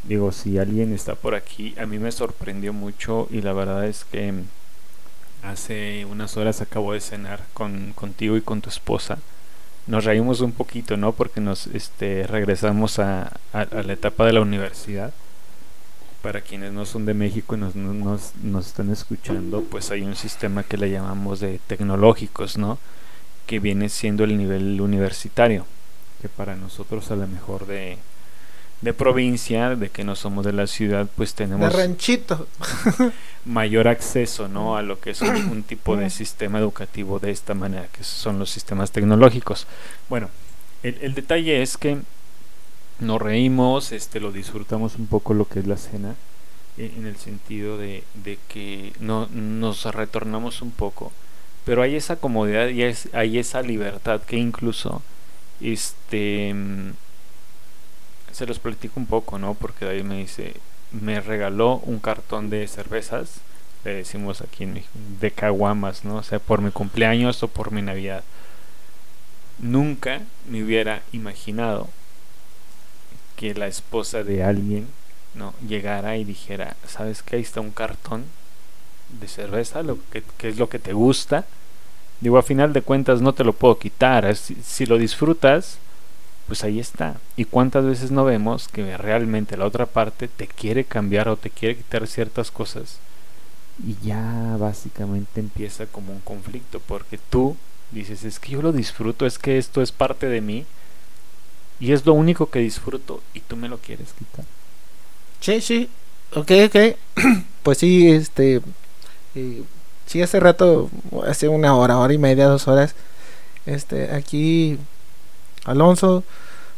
digo, si alguien está por aquí, a mí me sorprendió mucho y la verdad es que hace unas horas acabo de cenar con, contigo y con tu esposa. Nos reímos un poquito, ¿no? Porque nos este, regresamos a, la etapa de la universidad. Para quienes no son de México y nos, nos, nos están escuchando, pues hay un sistema que le llamamos de tecnológicos, ¿no? Que viene siendo el nivel universitario, que para nosotros a lo mejor de, de provincia, de que no somos de la ciudad, pues tenemos de ranchito. mayor acceso ¿no? a lo que es un, tipo de sistema educativo de esta manera, que son los sistemas tecnológicos. Bueno, el, detalle es que nos reímos, este, lo disfrutamos un poco lo que es la cena, eh, en el sentido de, de que no, nos retornamos un poco, pero hay esa comodidad y hay esa libertad que incluso este se los platico un poco, ¿no? Porque David me dice, me regaló un cartón de cervezas, le decimos aquí en de caguamas, ¿no? O sea, por mi cumpleaños o por mi Navidad. Nunca me hubiera imaginado que la esposa de alguien, ¿no? Llegara y dijera, ¿sabes qué? Ahí está un cartón de cerveza, lo que, es lo que te gusta. Digo, a final de cuentas no te lo puedo quitar. si lo disfrutas, pues ahí está. ¿Y cuántas veces no vemos que realmente la otra parte te quiere cambiar o te quiere quitar ciertas cosas? Y ya básicamente empieza como un conflicto, porque tú dices, es que yo lo disfruto, es que esto es parte de mí, y es lo único que disfruto, y tú me lo quieres quitar. Sí, sí, ok, ok. pues sí, este, eh, sí, hace rato, hace una hora, hora y media, dos horas, este, aquí Alonso,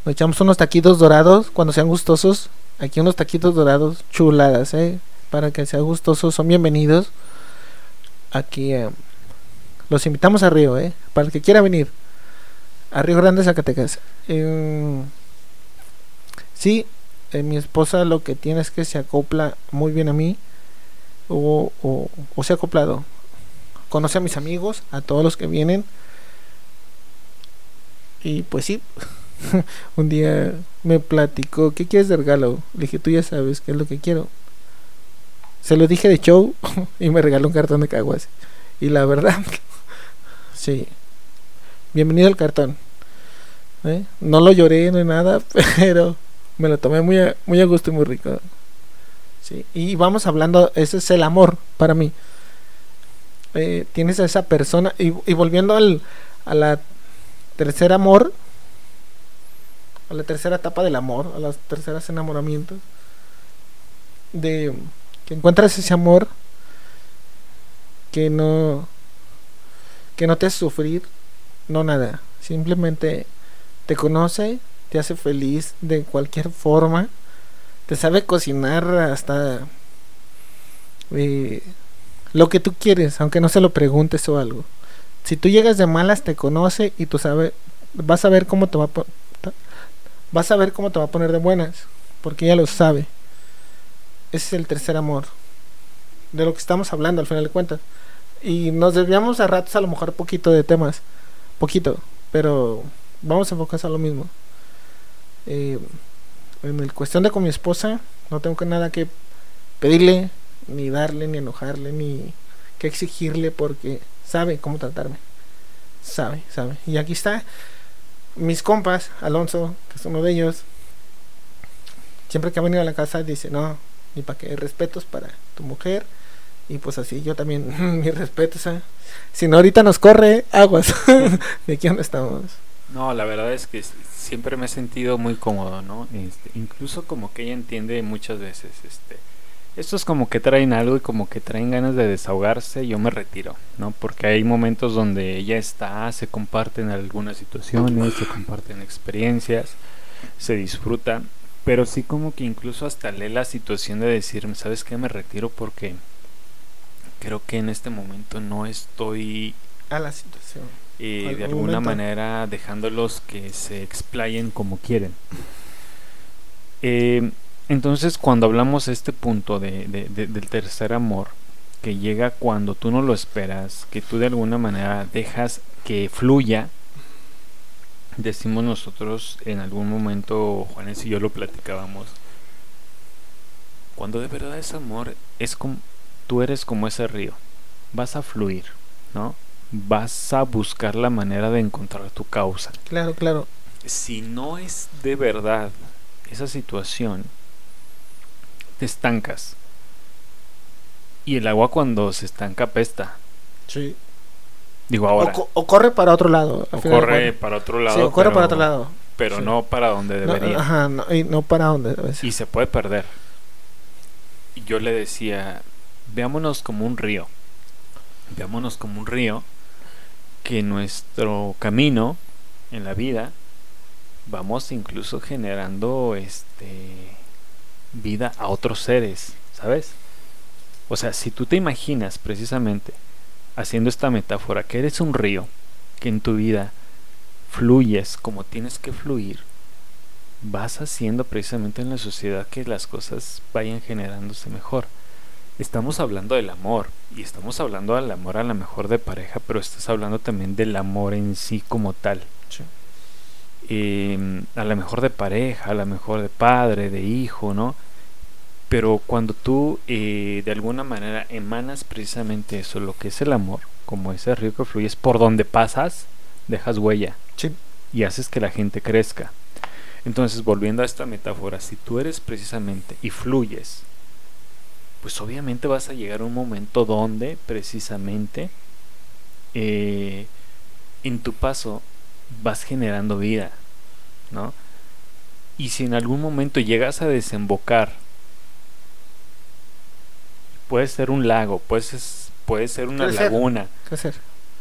nos echamos unos taquitos dorados cuando sean gustosos. Aquí unos taquitos dorados, chuladas, ¿eh? Para que sean gustosos, son bienvenidos. Aquí eh, los invitamos a Río, ¿eh? Para el que quiera venir. A Río Grande, Zacatecas. Eh, sí, eh, mi esposa lo que tiene es que se acopla muy bien a mí. O, o, o se ha acoplado conoce a mis amigos, a todos los que vienen. Y pues sí, un día me platicó, ¿qué quieres de regalo? Le dije, tú ya sabes qué es lo que quiero. Se lo dije de show y me regaló un cartón de caguas. Y la verdad, sí. Bienvenido al cartón. ¿Eh? No lo lloré ni nada, pero me lo tomé muy a, muy a gusto y muy rico. Sí. Y vamos hablando, ese es el amor para mí. Eh, tienes a esa persona y, y volviendo al, a la tercer amor, a la tercera etapa del amor, a las terceras enamoramientos, de que encuentras ese amor que no que no te hace sufrir, no nada, simplemente te conoce, te hace feliz de cualquier forma, te sabe cocinar hasta eh, lo que tú quieres, aunque no se lo preguntes o algo. Si tú llegas de malas, te conoce y tú sabes, vas a ver cómo te va a vas a ver cómo te va a poner de buenas, porque ella lo sabe. Ese es el tercer amor, de lo que estamos hablando al final de cuentas. Y nos desviamos a ratos a lo mejor poquito de temas, poquito, pero vamos a enfocarse a lo mismo. Eh, en el cuestión de con mi esposa, no tengo que nada que pedirle, ni darle, ni enojarle, ni que exigirle, porque sabe cómo tratarme. Sabe, sabe. Y aquí está mis compas, Alonso, que es uno de ellos, siempre que ha venido a la casa dice, no, ni para qué, respetos para tu mujer. Y pues así, yo también, mis respetos. ¿eh? Si no, ahorita nos corre aguas. ¿De aquí dónde estamos? No, la verdad es que siempre me he sentido muy cómodo, ¿no? Este, incluso como que ella entiende muchas veces, este, estos como que traen algo y como que traen ganas de desahogarse, yo me retiro, ¿no? Porque hay momentos donde ella está, se comparten algunas situaciones, se comparten experiencias, se disfruta, pero sí como que incluso hasta lee la situación de decirme, ¿sabes qué? Me retiro porque creo que en este momento no estoy a la situación. Eh, de alguna manera dejándolos que se explayen como quieren. Eh, entonces, cuando hablamos de este punto de, del tercer amor, que llega cuando tú no lo esperas, que tú de alguna manera dejas que fluya, decimos nosotros en algún momento, Juanes y yo lo platicábamos, cuando de verdad es amor, es como, tú eres como ese río, vas a fluir, ¿no? Vas a buscar la manera de encontrar tu causa. Claro, claro. Si no es de verdad esa situación, te estancas. Y el agua cuando se estanca pesta. Sí. Digo ahora. O, corre para otro lado. O corre para otro lado. Sí, o corre para otro lado. Pero no para donde debería. ajá, no, y no para donde debe Y se puede perder. Y yo le decía, veámonos como un río. Veámonos como un río que nuestro camino en la vida vamos incluso generando este vida a otros seres, ¿sabes? O sea, si tú te imaginas precisamente haciendo esta metáfora que eres un río, que en tu vida fluyes como tienes que fluir, vas haciendo precisamente en la sociedad que las cosas vayan generándose mejor. Estamos hablando del amor y estamos hablando del amor a la mejor de pareja, pero estás hablando también del amor en sí como tal. Em, a la mejor de pareja, a la mejor de padre, de hijo, ¿no? Pero cuando tú eh, de alguna manera emanas precisamente eso, lo que es el amor, como ese río que fluyes, por donde pasas, dejas huella y haces que la gente crezca. Entonces, volviendo a esta metáfora, si tú eres precisamente y fluyes, pues obviamente vas a llegar a un momento donde precisamente eh, en tu paso vas generando vida, ¿no? Y si en algún momento llegas a desembocar, puede ser un lago, puede ser, puede ser una laguna,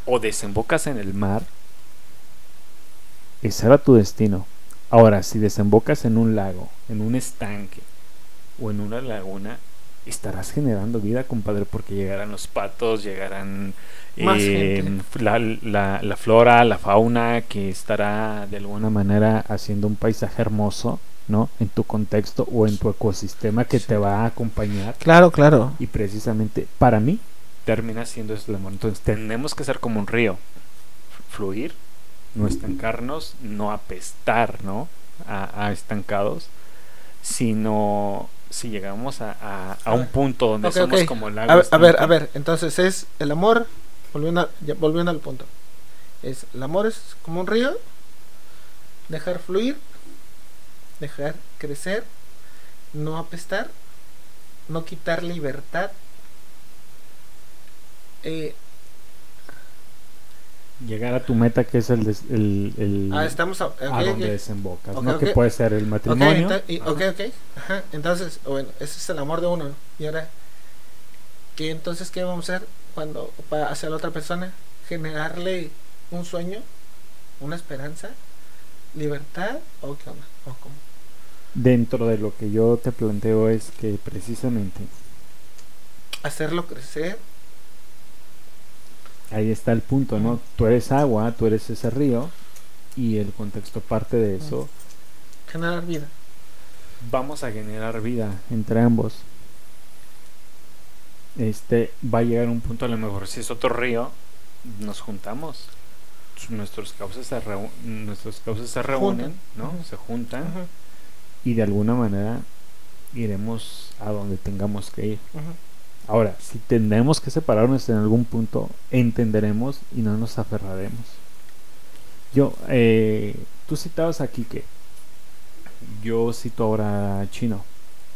o desembocas en el mar, ese era tu destino. Ahora, si desembocas en un lago, en un estanque o en una laguna, estarás generando vida, compadre, porque llegarán los patos, llegarán eh, la, la, flora, la fauna, que estará de alguna manera haciendo un paisaje hermoso, ¿no? En tu contexto o en tu ecosistema que te va a acompañar. Claro, claro. Y precisamente para mí, termina siendo eso. Entonces tenemos que ser como un río, fluir, no estancarnos, no apestar, ¿no? A, a estancados, sino si llegamos a, a, a un punto donde somos como el A ver, a ver, a ver, entonces es el amor, volviendo, a- ya, volviendo al punto. Es el amor es como un río, dejar fluir, dejar crecer, no apestar, no quitar libertad. Eh, Llegar a tu meta que es el, des- el, el- ah, estamos a, donde desembocas, ¿no? Que puede ser el matrimonio. enta- y- Ajá. entonces, bueno, ese es el amor de uno. Y ahora, ¿qué entonces qué vamos a hacer cuando para hacia la otra persona? Generarle un sueño, una esperanza, libertad o qué onda? ¿O cómo? Dentro de lo que yo te planteo es que precisamente Hacerlo crecer. Ahí está el punto, ¿no? Tú eres agua, tú eres ese río y el contexto parte de eso. Generar vida. Vamos a generar vida entre ambos. Este va a llegar un punto a lo mejor si es otro río, nos juntamos. Nuestros cauces se, nuestros cauces se reúnen, ¿no? Se juntan y de alguna manera iremos a donde tengamos que ir. Ahora, si tendremos que separarnos en algún punto, entenderemos y no nos aferraremos. Yo, eh, tú citabas aquí que yo cito ahora a Chino.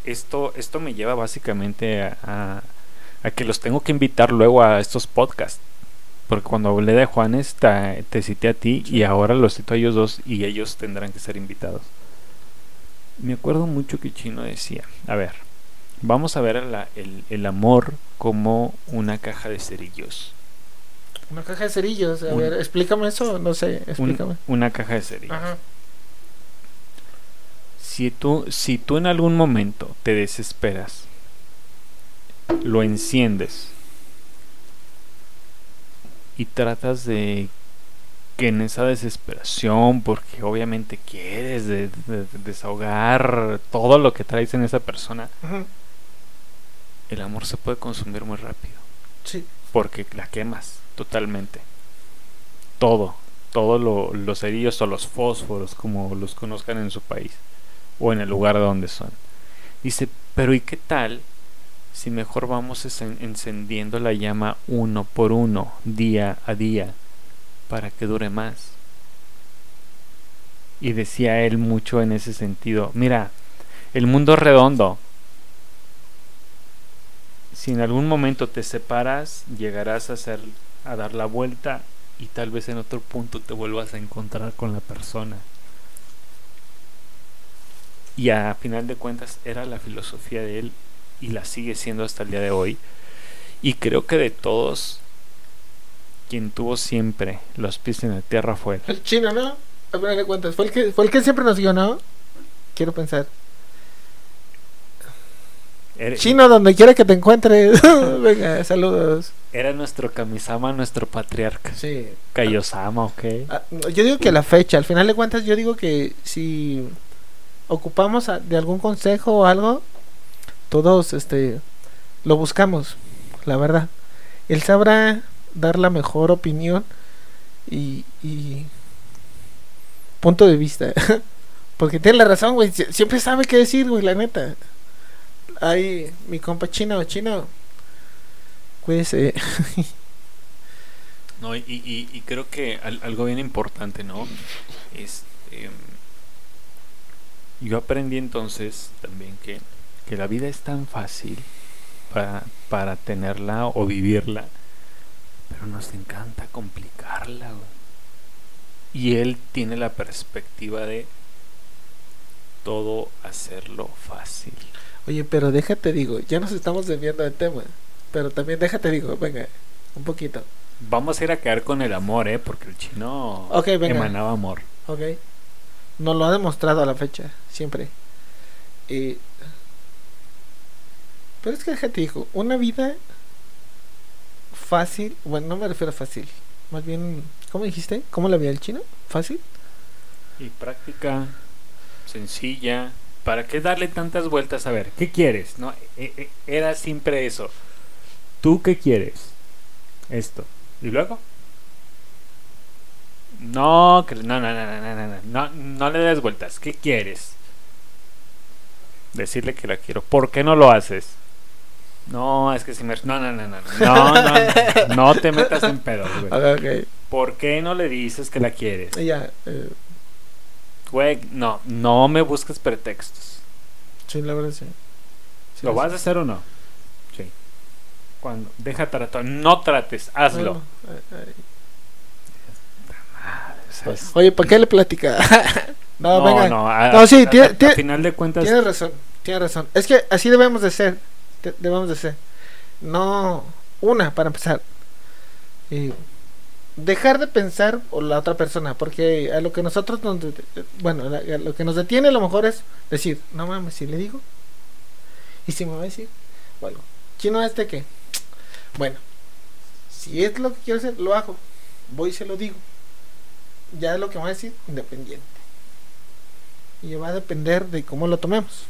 Esto, esto me lleva básicamente a, a- a que los tengo que invitar luego a estos podcasts. Porque cuando hablé de Juanes, te, te cité a ti y ahora los cito a ellos dos y ellos tendrán que ser invitados. Me acuerdo mucho que Chino decía, a ver, vamos a ver la- el, el amor como una caja de cerillos. Una caja de cerillos. A Un- ver, explícame eso. No sé, Un- explícame. una caja de cerillos. Ajá. Si tú, si tú en algún momento te desesperas, lo enciendes y tratas de que en esa desesperación, porque obviamente quieres de- de- de desahogar todo lo que traes en esa persona. El amor se puede consumir muy rápido. Sí. porque la quemas totalmente. Todo, todos lo- los cerillos o los fósforos, como los conozcan en su país o en el lugar de donde son. Dice, pero ¿y qué tal si mejor vamos encen- encendiendo la llama uno por uno, día a día, para que dure más? Y decía él mucho en ese sentido, mira, el mundo es redondo, si en algún momento te separas, llegarás a hacer a dar la vuelta y tal vez en otro punto te vuelvas a encontrar con la persona. Y a final de cuentas era la filosofía de él y la sigue siendo hasta el día de hoy. Y creo que de todos, quien tuvo siempre los pies en la tierra fue. El chino, ¿no? A final de cuentas. Fue el que, fue el que siempre nos guionó. Quiero pensar. Era, Chino, donde quiera que te encuentres. Venga, saludos. era nuestro Kamisama, nuestro patriarca. Sí. Kaiosama, ok. Ah, Yo digo que la fecha, al final de cuentas, yo digo que si ocupamos de algún consejo o algo, todos este lo buscamos, la verdad. Él sabrá dar la mejor opinión y, y punto de vista. Porque tiene la razón, güey. sie- Siempre sabe qué decir, güey, la neta. Ahí, mi compa chino, chino. Cuídese. No, y, y- y creo que al- algo bien importante, ¿no? Es, em, yo aprendí entonces también que, que la vida es tan fácil para, para tenerla o vivirla, pero nos encanta complicarla. Y él tiene la perspectiva de todo hacerlo fácil. Oye, pero déjate digo, ya nos estamos desviando del tema. Pero también déjate digo, venga, un poquito. Vamos a ir a quedar con el amor, ¿eh? Porque el chino Ok, venga. emanaba amor. Ok. Nos lo ha demostrado a la fecha, siempre. Y... Pero es que déjate digo, una vida fácil, bueno, no me refiero a fácil, más bien, ¿cómo dijiste? ¿Cómo la veía el chino? ¿Fácil? Y práctica, sencilla. ¿para qué darle tantas vueltas a ver? ¿Qué quieres? No, era siempre eso. ¿Tú qué quieres? Esto. ¿Y luego? No, no, no, no, no, no, no, no le des vueltas. ¿Qué quieres? Decirle que la quiero. ¿Por qué no lo haces? No, es que si me... No, no, no, no, no, no, no, no te metas en pedo. Güey. Okay. ¿Por qué no le dices que la quieres? Ya. Eh. Güey, no, no me busques pretextos. sí, la verdad sí. Sí, ¿Lo sí. vas a hacer o no? Sí. Cuando, deja tratar, no trates, hazlo. Bueno, pues, Oye, ¿para qué le platica? no, no, venga. no, a, No, sí, a- tiene- a- a tiene- final de cuentas, Tienes razón, tienes razón. Es que así debemos de ser. de- debemos de ser. No, una, para empezar. eh, dejar de pensar por la otra persona, porque a lo que nosotros nos... Bueno, lo que nos detiene a lo mejor es decir, no mames, si le digo. Y si me va a decir, o algo. Chino este que, bueno, si es lo que quiero hacer, lo hago. Voy y se lo digo. Ya es lo que va a decir, independiente. Y va a depender de cómo lo tomemos.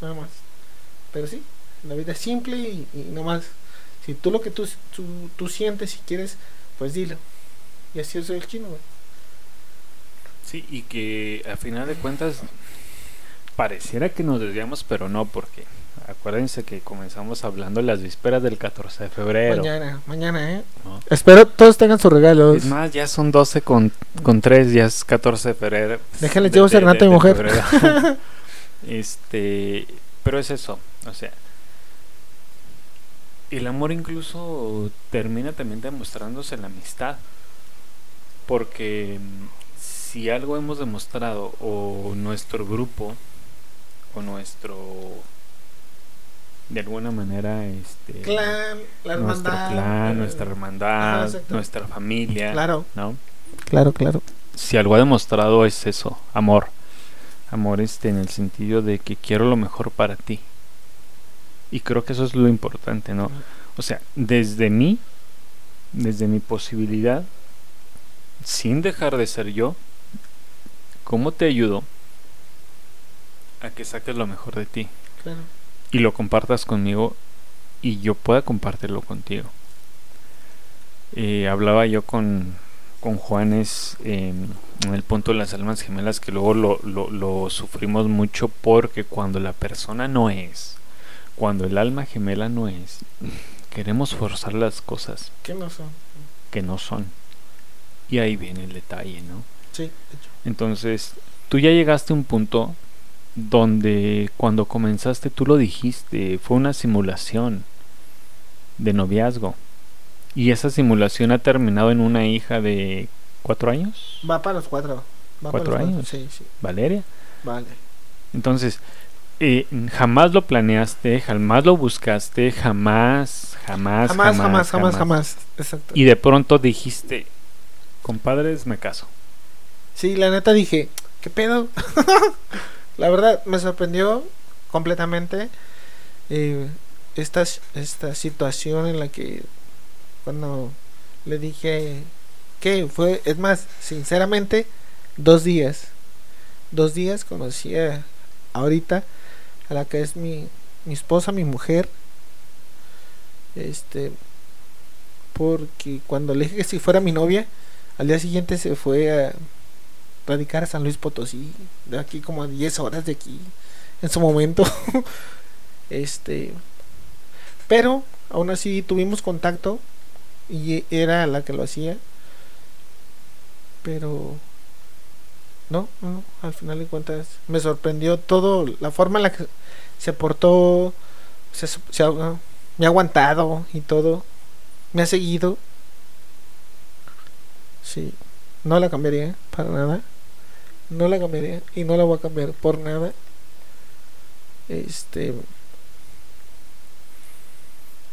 Nada más. Pero sí, la vida es simple y, y no más. Si tú lo que tú, tú, tú sientes y quieres, pues dilo. Y así es el chino, güey. sí, y que a final de cuentas pareciera que nos desviamos, pero no, porque acuérdense que comenzamos hablando las vísperas del 14 de febrero. Mañana, mañana, ¿eh? ¿no? Espero todos tengan sus regalos. Es más, ya son 12 con, con 3, ya es 14 de febrero. Déjenles De- llevo serenata a mi mujer. este, pero es eso, o sea, el amor incluso termina también demostrándose en la amistad. Porque mm, si algo hemos demostrado, o nuestro grupo, o nuestro, de alguna manera, este, Clan, la nuestro hermandad. clan, eh, nuestra hermandad, nuestra familia, Claro, ¿no? claro, claro. si algo ha demostrado es eso, amor. Amor este en el sentido de que quiero lo mejor para ti. Y creo que eso es lo importante, ¿no? O sea, desde mí, desde mi posibilidad, sin dejar de ser yo, ¿cómo te ayudo a que saques lo mejor de ti? claro. y lo compartas conmigo y yo pueda compartirlo contigo. Eh, hablaba yo con, con Juanes eh, en el punto de las almas gemelas que luego lo, lo, lo sufrimos mucho porque cuando la persona no es, cuando el alma gemela no es, queremos forzar las cosas ¿Qué no son? que no son. Y ahí viene el detalle, ¿no? Sí, de hecho. Entonces, tú ya llegaste a un punto donde cuando comenzaste tú lo dijiste, fue una simulación de noviazgo. Y esa simulación ha terminado en una hija de cuatro años, Va para los cuatro. Va ¿Cuatro para los años? Sí, sí. Valeria. Vale. Entonces, eh, jamás lo planeaste, jamás lo buscaste, jamás, jamás, Jamás, jamás, jamás, jamás. Exacto. Y de pronto dijiste, compadres, me caso. Sí, la neta dije, ¿qué pedo? la verdad, me sorprendió completamente eh, esta, esta situación en la que cuando le dije que fue, es más, sinceramente, dos días. Dos días conocí a, ahorita a la que es mi, mi esposa, mi mujer. Este, porque cuando le dije que si fuera mi novia, al día siguiente se fue a radicar a San Luis Potosí, de aquí como a 10 horas de aquí, en su momento. este, pero aún así tuvimos contacto y era la que lo hacía. Pero no, no, al final de cuentas me sorprendió todo la forma en la que se portó, se, se ha- me ha aguantado y todo, me ha seguido. Sí, no la cambiaría para nada. No la cambiaría y no la voy a cambiar por nada. Este.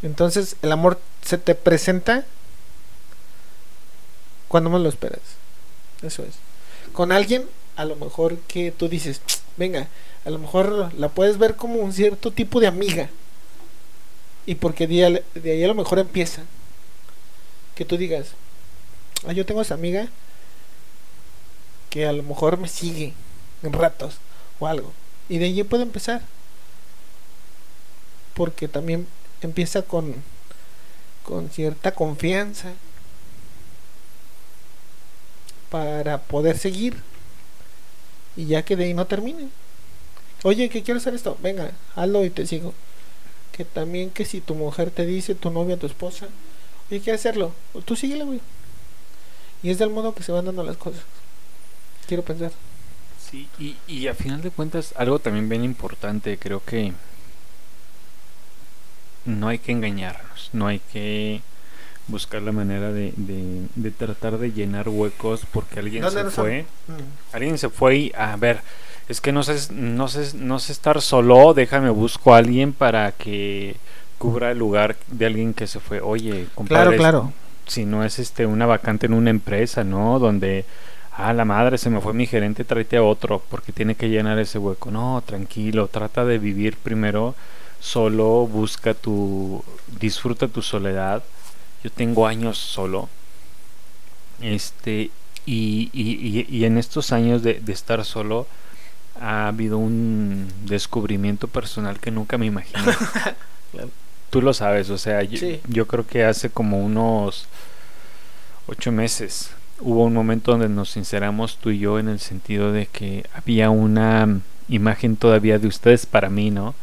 Entonces, el amor se te presenta cuando más lo esperas. Eso es. Con alguien, a lo mejor que tú dices, venga, a lo mejor la puedes ver como un cierto tipo de amiga. Y porque de ahí, de ahí a lo mejor empieza. Que tú digas, ah, yo tengo esa amiga que a lo mejor me sigue en ratos o algo. Y de allí puede empezar. Porque también empieza con con cierta confianza para poder seguir y ya que de ahí no terminen. Oye, que quiero hacer esto, venga, hazlo y te sigo. Que también que si tu mujer te dice, tu novia, tu esposa, oye, quiero hacerlo, tú síguele, güey. Y es del modo que se van dando las cosas. Quiero pensar. Sí, y, y a final de cuentas, algo también bien importante, creo que no hay que engañarnos, no hay que buscar la manera de, de, tratar de llenar huecos porque alguien se fue. Mm. Alguien se fue y, a ver, es que no sé, no sé, no sé estar solo, déjame busco a alguien para que cubra el lugar de alguien que se fue. Oye, compadre, claro, claro. si no es este una vacante en una empresa, ¿no? Donde ah, la madre, se me fue mi gerente, tráete a otro porque tiene que llenar ese hueco. No, tranquilo, trata de vivir primero solo, busca tu, disfruta tu soledad. Yo tengo años solo. Este, y, y, y, en estos años de, de, estar solo ha habido un descubrimiento personal que nunca me imaginé. Tú lo sabes, o sea, yo, yo, creo que hace como unos ocho meses hubo un momento donde nos sinceramos tú y yo en el sentido de que había una imagen todavía de ustedes para mí, ¿no?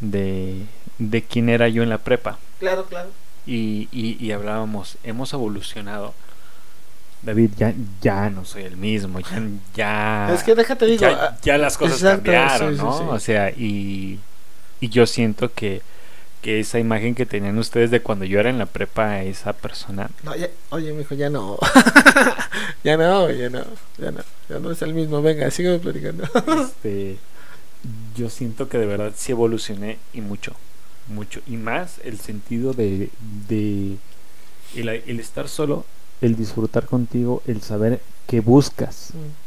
de, de quién era yo en la prepa. Claro, claro. Y, y, hablábamos, hemos evolucionado. David, ya, ya no soy el mismo, ya, ya Es que déjate digo, ya, las cosas cambiaron, ¿no? O sea, y, y yo siento que, que esa imagen que tenían ustedes de cuando yo era en la prepa, esa persona. No, ya, oye, mijo, ya no. ya no, ya no, ya no, ya no es el mismo. Venga, sigue platicando. este yo siento que de verdad sí evolucioné y mucho, mucho. Y más el sentido de, de el, el estar solo, el disfrutar contigo, el saber qué buscas. Mm.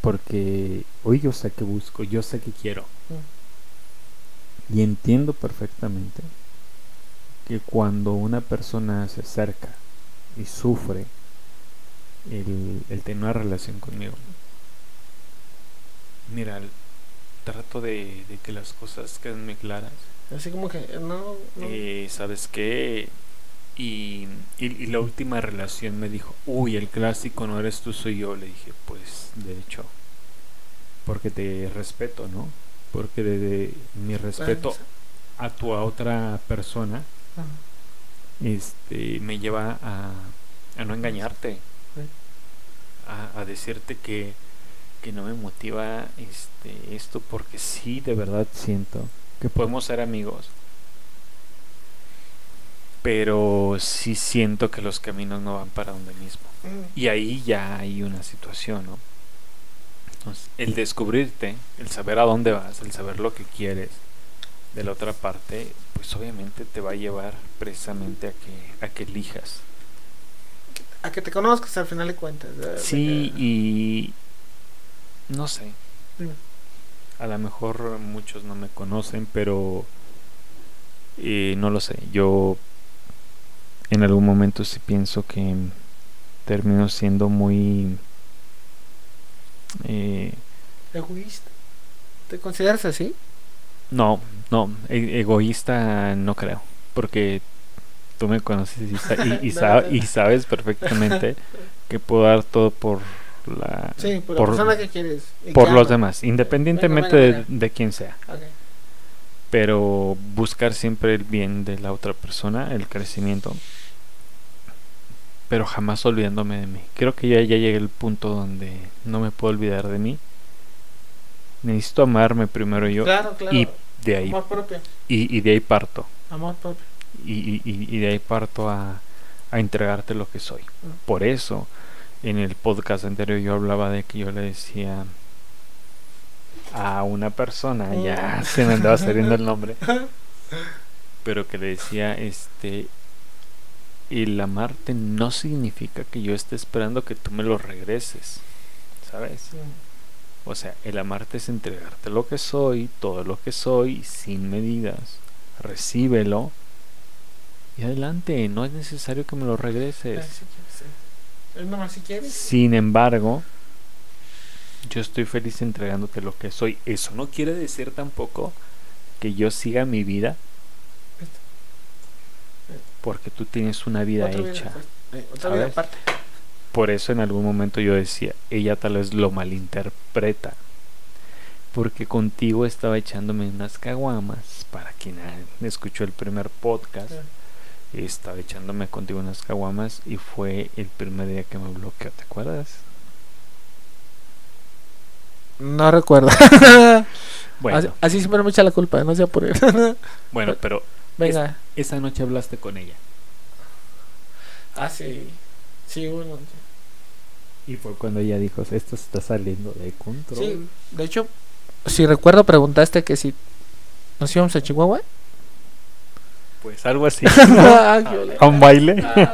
Porque hoy yo sé que busco, yo sé que quiero. Mm. Y entiendo perfectamente que cuando una persona se acerca y sufre el, el tener una relación conmigo, mira, trato de, que las cosas queden muy claras. Así como que, no. Eh, ¿Sabes qué? Y, y, la última relación me dijo, uy, el clásico no eres tú, soy yo. Le dije, pues, de hecho, porque te respeto, ¿no? Porque de, mi respeto a tu otra persona, este, me lleva a, a no engañarte, a, a decirte que que no me motiva este esto porque sí de verdad siento que podemos ser amigos. Pero sí siento que los caminos no van para donde mismo. Mm. y ahí ya hay una situación no Entonces, el descubrirte el saber a dónde vas el saber lo que quieres de la otra parte pues obviamente te va a llevar precisamente a que a que elijas. A que te conozcas al final de cuentas sí y no sé. A lo mejor muchos no me conocen, pero eh, no lo sé. Yo en algún momento sí pienso que termino siendo muy eh, egoísta. ¿Te consideras así? No, no, e-, egoísta no creo, porque tú me conoces y, y sabes perfectamente que puedo dar todo por la, por, que quieres. Por los demás, independientemente De, quién sea. Pero buscar siempre el bien de la otra persona, el crecimiento. Pero jamás olvidándome de mí. Creo que ya, ya llegué al punto donde no me puedo olvidar de mí. Necesito amarme primero yo. Y de ahí. Y, de ahí parto. Y, y, de ahí parto a, a entregarte lo que soy. Mm. Por eso en el podcast anterior yo hablaba de que yo le decía a una persona, ya se me andaba saliendo el nombre, pero que le decía, este, el amarte no significa que yo esté esperando que tú me lo regreses, ¿sabes? O sea, el amarte es entregarte lo que soy, todo lo que soy, sin medidas, recíbelo y adelante, no es necesario que me lo regreses. Sin embargo, yo estoy feliz entregándote lo que soy. Eso no quiere decir tampoco que yo siga mi vida porque tú tienes una vida Otra vida, hecha. eh, otra vida ¿sabes? aparte. Por eso en algún momento yo decía, ella tal vez lo malinterpreta. Porque contigo estaba echándome unas caguamas. Para quien escuchó el primer podcast, estaba echándome contigo unas caguamas y fue el primer día que me bloqueó, ¿te acuerdas? No recuerdo. Bueno, así, así siempre me echa la culpa, no sea por él. bueno, pero Venga. esa noche hablaste con ella. Ah, sí. Sí, bueno. Y fue cuando ella dijo, esto está saliendo de control. Sí, de hecho, si recuerdo, preguntaste que si nos íbamos a Chihuahua. Pues algo así. Ah, qué ole. ¿A un baile? Ah.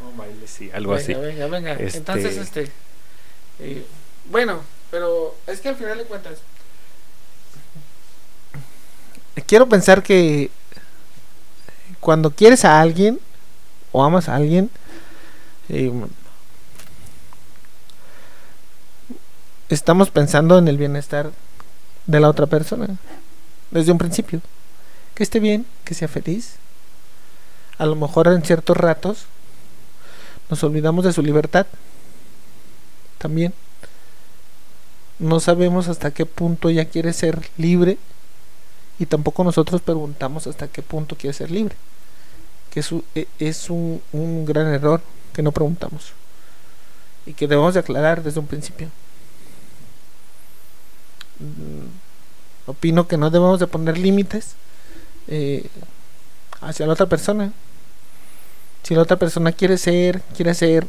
A un baile, sí, algo venga, así. Venga, venga. Este- Entonces, este. eh, bueno, pero es que al final de cuentas. Quiero pensar que cuando quieres a alguien o amas a alguien, eh, estamos pensando en el bienestar de la otra persona desde un principio. Que esté bien, que sea feliz. A lo mejor en ciertos ratos nos olvidamos de su libertad. También. No sabemos hasta qué punto ella quiere ser libre y tampoco nosotros preguntamos hasta qué punto quiere ser libre. Que es, un- e- es un, un gran error que no preguntamos y que debemos de aclarar desde un principio. Mm, Opino que no debemos de poner límites eh, hacia la otra persona. Si la otra persona quiere ser, quiere hacer,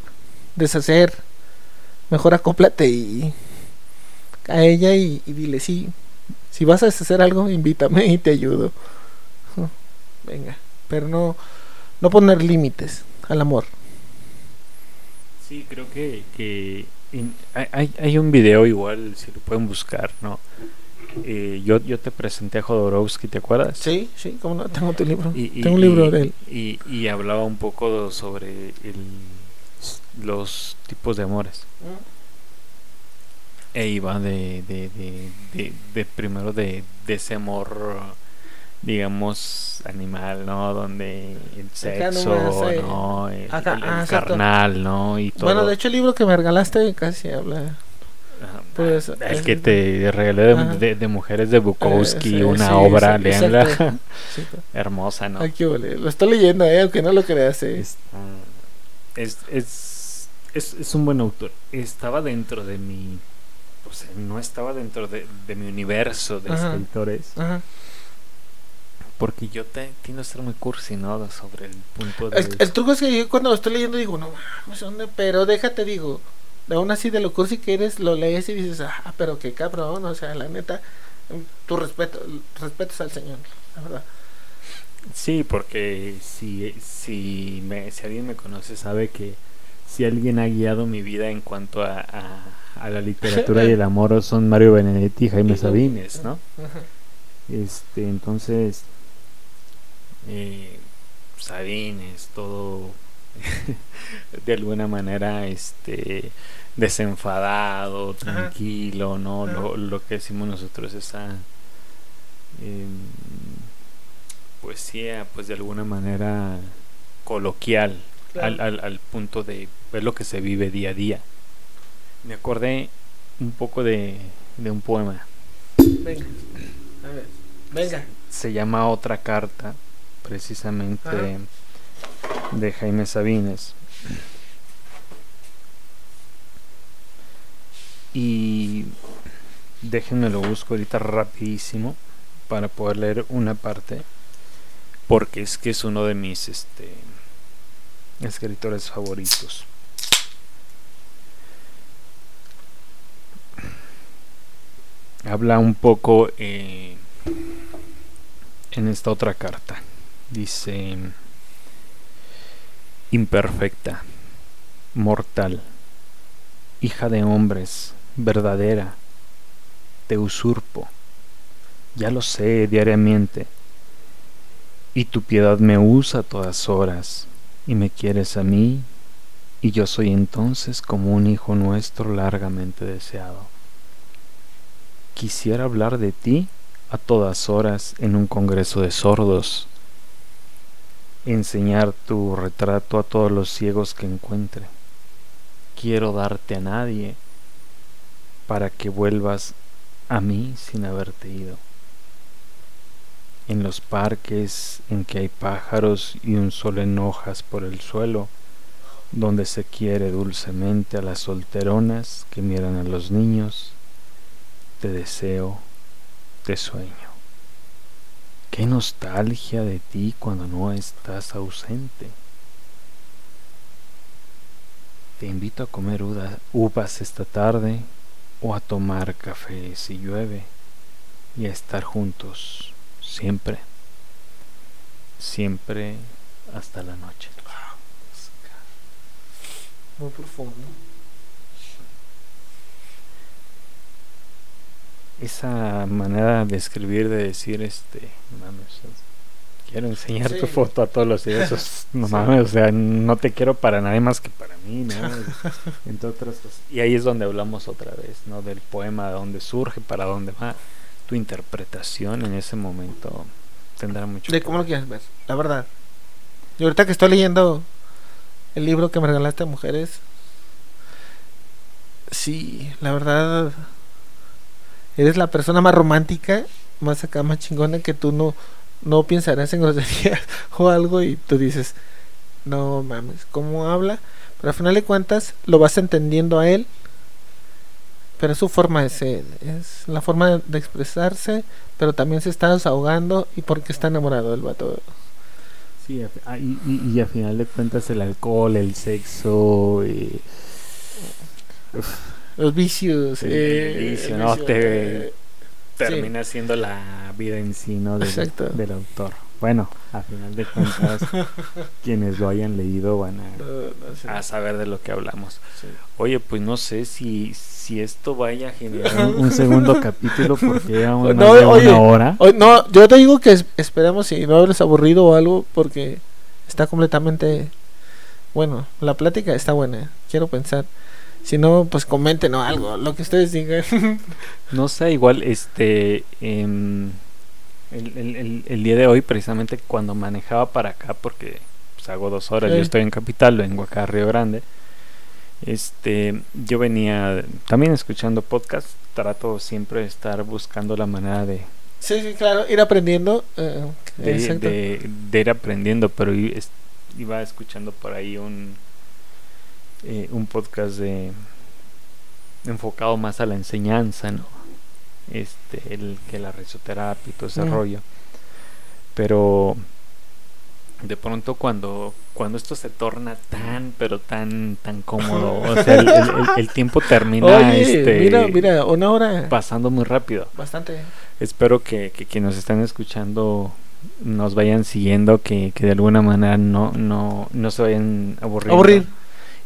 deshacer, mejor acóplate y a ella y, dile sí. Si vas a deshacer algo, invítame y te ayudo. Venga, pero no, no poner límites al amor. Sí, creo que, que in- hay, hay un video igual, si lo pueden buscar, ¿no? Eh, yo, yo te presenté a Jodorowsky, ¿te acuerdas? Sí, sí, como no, tengo tu libro. Y, y- tengo un libro y- de él. Y, y hablaba un poco sobre el- los tipos de amores. E iba de, de, de, primero de, ese amor, digamos, animal, ¿no? Donde el sexo, ¿no? El, el- el ah, carnal, ¿no? Y todo. Bueno, de hecho el libro que me regalaste casi habla. Pues, el es- que te regalé de, Ajá. de- de mujeres de Bukowski, Eh, sí, una sí, obra, sí, leanla. Sí, hermosa, ¿no? Ay, qué ole. Lo estoy leyendo, eh, aunque no lo creas. eh. Es, es, es, es, es un buen autor. Estaba dentro de mi. O sea, no estaba dentro de, de mi universo de Ajá. escritores. Ajá. Porque yo te, tiendo a ser muy cursi, ¿no? Sobre el punto de. El, el truco es que yo cuando lo estoy leyendo digo, no mames, ¿dónde? Pero déjate, digo, aún así de lo cursi que eres, lo lees y dices, ah, pero qué cabrón, o sea, la neta, tu respeto, respetas al Señor, la verdad. Sí, porque si, si, me, si alguien me conoce, sabe que si alguien ha guiado mi vida en cuanto a, a, a la literatura y el amor son Mario Benedetti y Jaime Sabines, ¿no? Este, entonces, eh, Sabines, todo de alguna manera, este, desenfadado, tranquilo, ¿no? Ajá. Lo, lo que decimos nosotros, esa em, poesía, pues de alguna manera coloquial, Claro. al, al, al punto de ver lo que se vive día a día. Me acordé un poco de, de un poema. Venga, a ver, venga. se llama Otra Carta, precisamente Ajá. De, Jaime Sabines. Y déjenme lo busco ahorita rapidísimo para poder leer una parte, porque es que es uno de mis este, escritores favoritos. Habla un poco eh, en esta otra carta. Dice, imperfecta, mortal, hija de hombres, verdadera, te usurpo, ya lo sé diariamente, y tu piedad me usa a todas horas, y me quieres a mí, y yo soy entonces como un hijo nuestro largamente deseado. Quisiera hablar de ti a todas horas en un congreso de sordos. Enseñar tu retrato a todos los ciegos que encuentre. Quiero darte a nadie para que vuelvas a mí sin haberte ido. En los parques en que hay pájaros y un sol en hojas por el suelo, donde se quiere dulcemente a las solteronas que miran a los niños, te deseo, te sueño. Qué nostalgia de ti cuando no estás ausente. Te invito a comer uvas esta tarde o a tomar café si llueve y a estar juntos siempre, siempre hasta la noche. Muy profundo. Esa manera de escribir, de decir, este, quiero enseñar tu foto a todos los días, no mames, o sea, no te quiero para nadie más que para mí, ¿no? Entre otras cosas. Y ahí es donde hablamos otra vez, ¿no? Del poema, de dónde surge, para dónde va. Tu interpretación en ese momento tendrá mucho. De cómo lo quieres ver, la verdad. Y ahorita que estoy leyendo el libro que me regalaste mujeres. Sí, la verdad. Eres la persona más romántica, más acá, más chingona que tú no, no pensarás en groserías o algo y tú dices, no mames, ¿cómo habla? Pero al final de cuentas lo vas entendiendo a él, pero es su forma de ser, es la forma de expresarse, pero también se está desahogando y porque está enamorado del vato. Sí, ah, y, y, a final de cuentas el alcohol, el sexo, y, los vicios, el, eh, vicio, ¿no? te termina siendo la vida en sí, ¿no? Del, del autor. Bueno, a final de cuentas, quienes lo hayan leído van a, a saber de lo que hablamos. Oye, pues no sé si, si esto vaya a generar un, segundo capítulo porque una, no, una hora. no, yo te digo que esperemos si no hables aburrido o algo porque está completamente bueno. La plática está buena, quiero pensar. Si no, pues comenten o algo, lo que ustedes digan. no sé, igual este. Eh, el, el, día de hoy, precisamente cuando manejaba para acá, porque pues, hago dos horas, yo estoy en Capital, vengo acá a Río Grande. Este, yo venía también escuchando podcast, trato siempre de estar buscando la manera de... Sí, sí, claro, ir aprendiendo. Eh, de, ir aprendiendo, pero iba escuchando por ahí un, eh, un podcast de enfocado más a la enseñanza, ¿no? este el que la risoterapia y todo ese rollo. Pero de pronto cuando cuando esto se torna tan pero tan tan cómodo o sea el, tiempo termina este mira mira una hora. pasando muy rápido. Bastante. Espero que, que quienes nos están escuchando nos vayan siguiendo que, que de alguna manera no no no se vayan aburriendo. Aburrir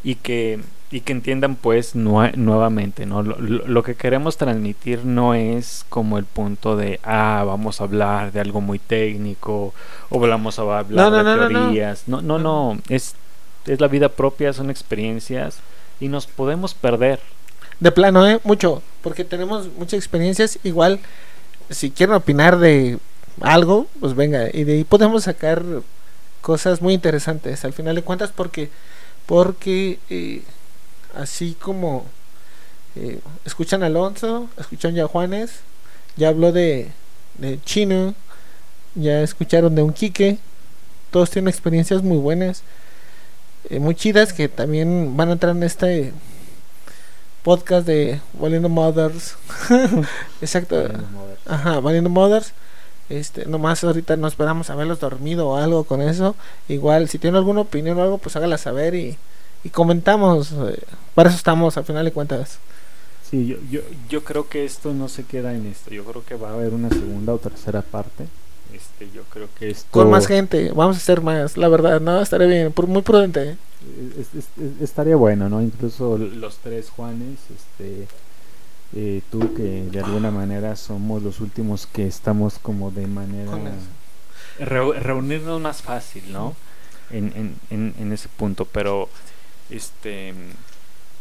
y que y que entiendan pues nuevamente no lo, que queremos transmitir no es como el punto de ah vamos a hablar de algo muy técnico o vamos a hablar de teorías no no no, es es la vida propia son experiencias y nos podemos perder. De plano eh mucho porque tenemos muchas experiencias. Igual si quieren opinar de algo pues venga y de ahí podemos sacar cosas muy interesantes al final de cuentas porque porque eh, así como eh, escuchan a Alonso, escuchan ya a Juanes, ya habló de, de Chino, ya escucharon de un Quique, todos tienen experiencias muy buenas, eh, muy chidas que también van a entrar en este podcast de Valiendo Mothers. Exacto. Mothers. Ajá, Valiendo Mothers. Este, nomás ahorita no esperamos a verlos dormido o algo con eso. Igual, si tienen alguna opinión o algo, pues hágala saber y y comentamos. Eh, para eso estamos, al final de cuentas. Sí, yo, yo, yo creo que esto no se queda en esto. Yo creo que va a haber una segunda o tercera parte. Este, yo creo que esto... Con más gente, vamos a hacer más, la verdad, ¿no? Estaría bien, por, muy prudente. estaría bueno, ¿no? Incluso los tres Juanes, este... Eh, tú que de alguna manera somos los últimos que estamos como de manera reunirnos más fácil, ¿no? En, en, en, en, ese punto, pero este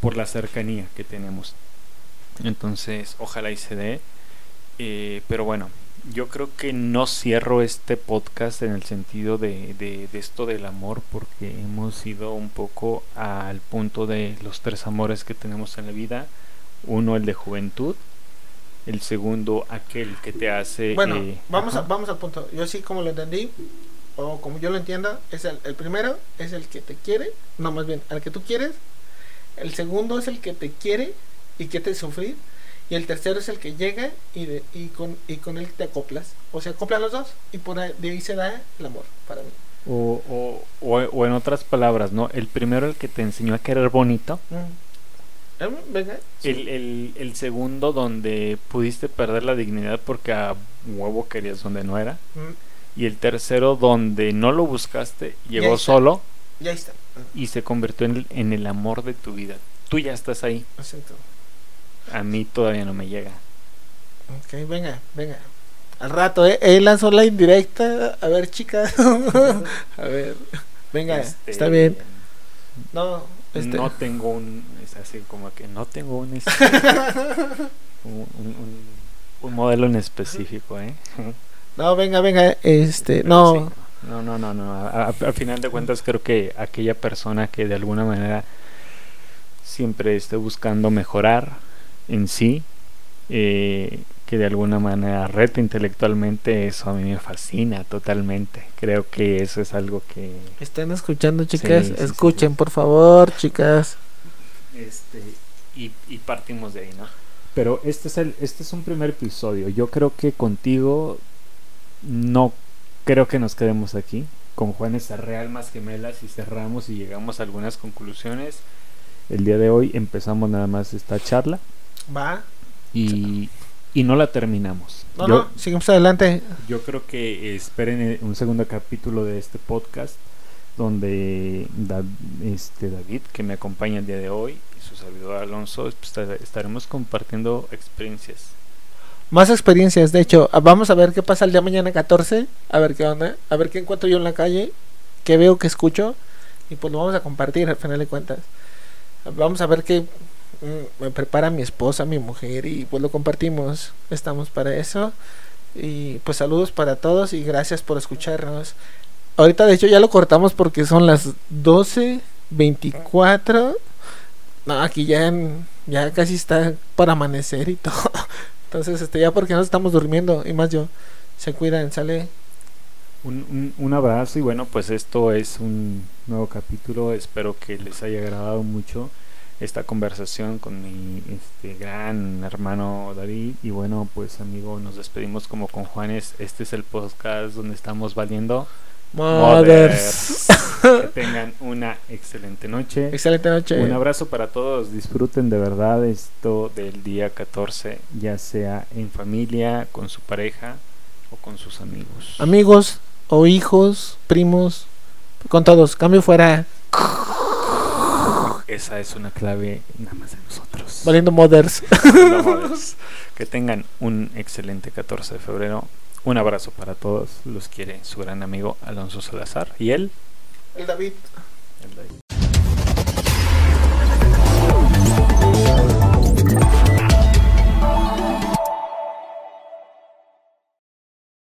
por la cercanía que tenemos entonces ojalá y se dé eh, pero bueno yo creo que no cierro este podcast en el sentido de, de, de, esto del amor porque hemos ido un poco al punto de los tres amores que tenemos en la vida. Uno, el de juventud. El segundo, aquel que te hace... Bueno, eh, vamos, a, vamos al punto. Yo sí como lo entendí, o como yo lo entiendo, es el, el primero es el que te quiere, no más bien, al que tú quieres. El segundo es el que te quiere y que te sufrir. Y el tercero es el que llega y, de, y, con, y con él te acoplas. O sea, acoplan los dos y por ahí, de ahí se da el amor para mí. O, o, o, o en otras palabras, ¿no? El primero, el que te enseñó a querer bonito. Mm. Venga. sí. El, el, el segundo, donde pudiste perder la dignidad porque a huevo querías donde no era. Mm. Y el tercero, donde no lo buscaste, llegó solo está. y se convirtió en el, en el amor de tu vida. Tú ya estás ahí. Exacto. A mí todavía no me llega. Ok, venga, venga. Al rato, ¿eh? Él lanzó la indirecta. A ver, chicas. a ver. Venga, Este, está bien. No, este. No tengo un. Es así como que no tengo un. este, un, un- un- modelo en específico, ¿eh? No, venga, venga. Este, no. Sí. No, no, no, no. Al final de cuentas creo que aquella persona que de alguna manera siempre esté buscando mejorar en sí, eh, que de alguna manera reta intelectualmente, eso a mí me fascina totalmente. Creo que eso es algo que... Están escuchando, chicas. Sí, sí, sí, Escuchen, sí. por favor, chicas. Este, y, y partimos de ahí, ¿no? Pero este es, el, este es un primer episodio. Yo creo que contigo no creo que nos quedemos aquí. Con Juanes Real más gemelas y cerramos y llegamos a algunas conclusiones. El día de hoy empezamos nada más esta charla Va. y, y no la terminamos. No, yo, no, seguimos adelante. yo creo que esperen eh, un segundo capítulo de este podcast donde Da- este David, que me acompaña el día de hoy, y su servidor Alonso, pues, esta- estaremos compartiendo experiencias. Más experiencias, de hecho. ah, Vamos a ver qué pasa el día mañana 14. A ver qué onda. A ver qué encuentro yo en la calle. Qué veo, qué escucho. Y pues lo vamos a compartir al final de cuentas. Vamos a ver qué me prepara mi esposa, mi mujer. Y pues lo compartimos. Estamos para eso. Y pues saludos para todos y gracias por escucharnos. Ahorita de hecho ya lo cortamos porque son las 12.24. No, aquí ya, en- ya casi está para amanecer y todo. Entonces, este, ya porque no estamos durmiendo, y más yo, se cuidan, sale. Un, un, un abrazo y bueno, pues esto es un nuevo capítulo. Espero que les haya agradado mucho esta conversación con mi este, gran hermano David. Y bueno, pues amigo, nos despedimos como con Juanes. Este es el podcast donde estamos valiendo. Mothers. Que tengan una excelente noche. Excelente noche. Un abrazo para todos. Disfruten de verdad esto del día 14, ya sea en familia, con su pareja o con sus amigos. Amigos o hijos, primos, con todos. Cambio fuera. Esa es una clave nada más de nosotros. Valiendo Mothers. Que tengan un excelente 14 de febrero. Un abrazo para todos. Los quiere su gran amigo Alonso Salazar y él. El David. el David.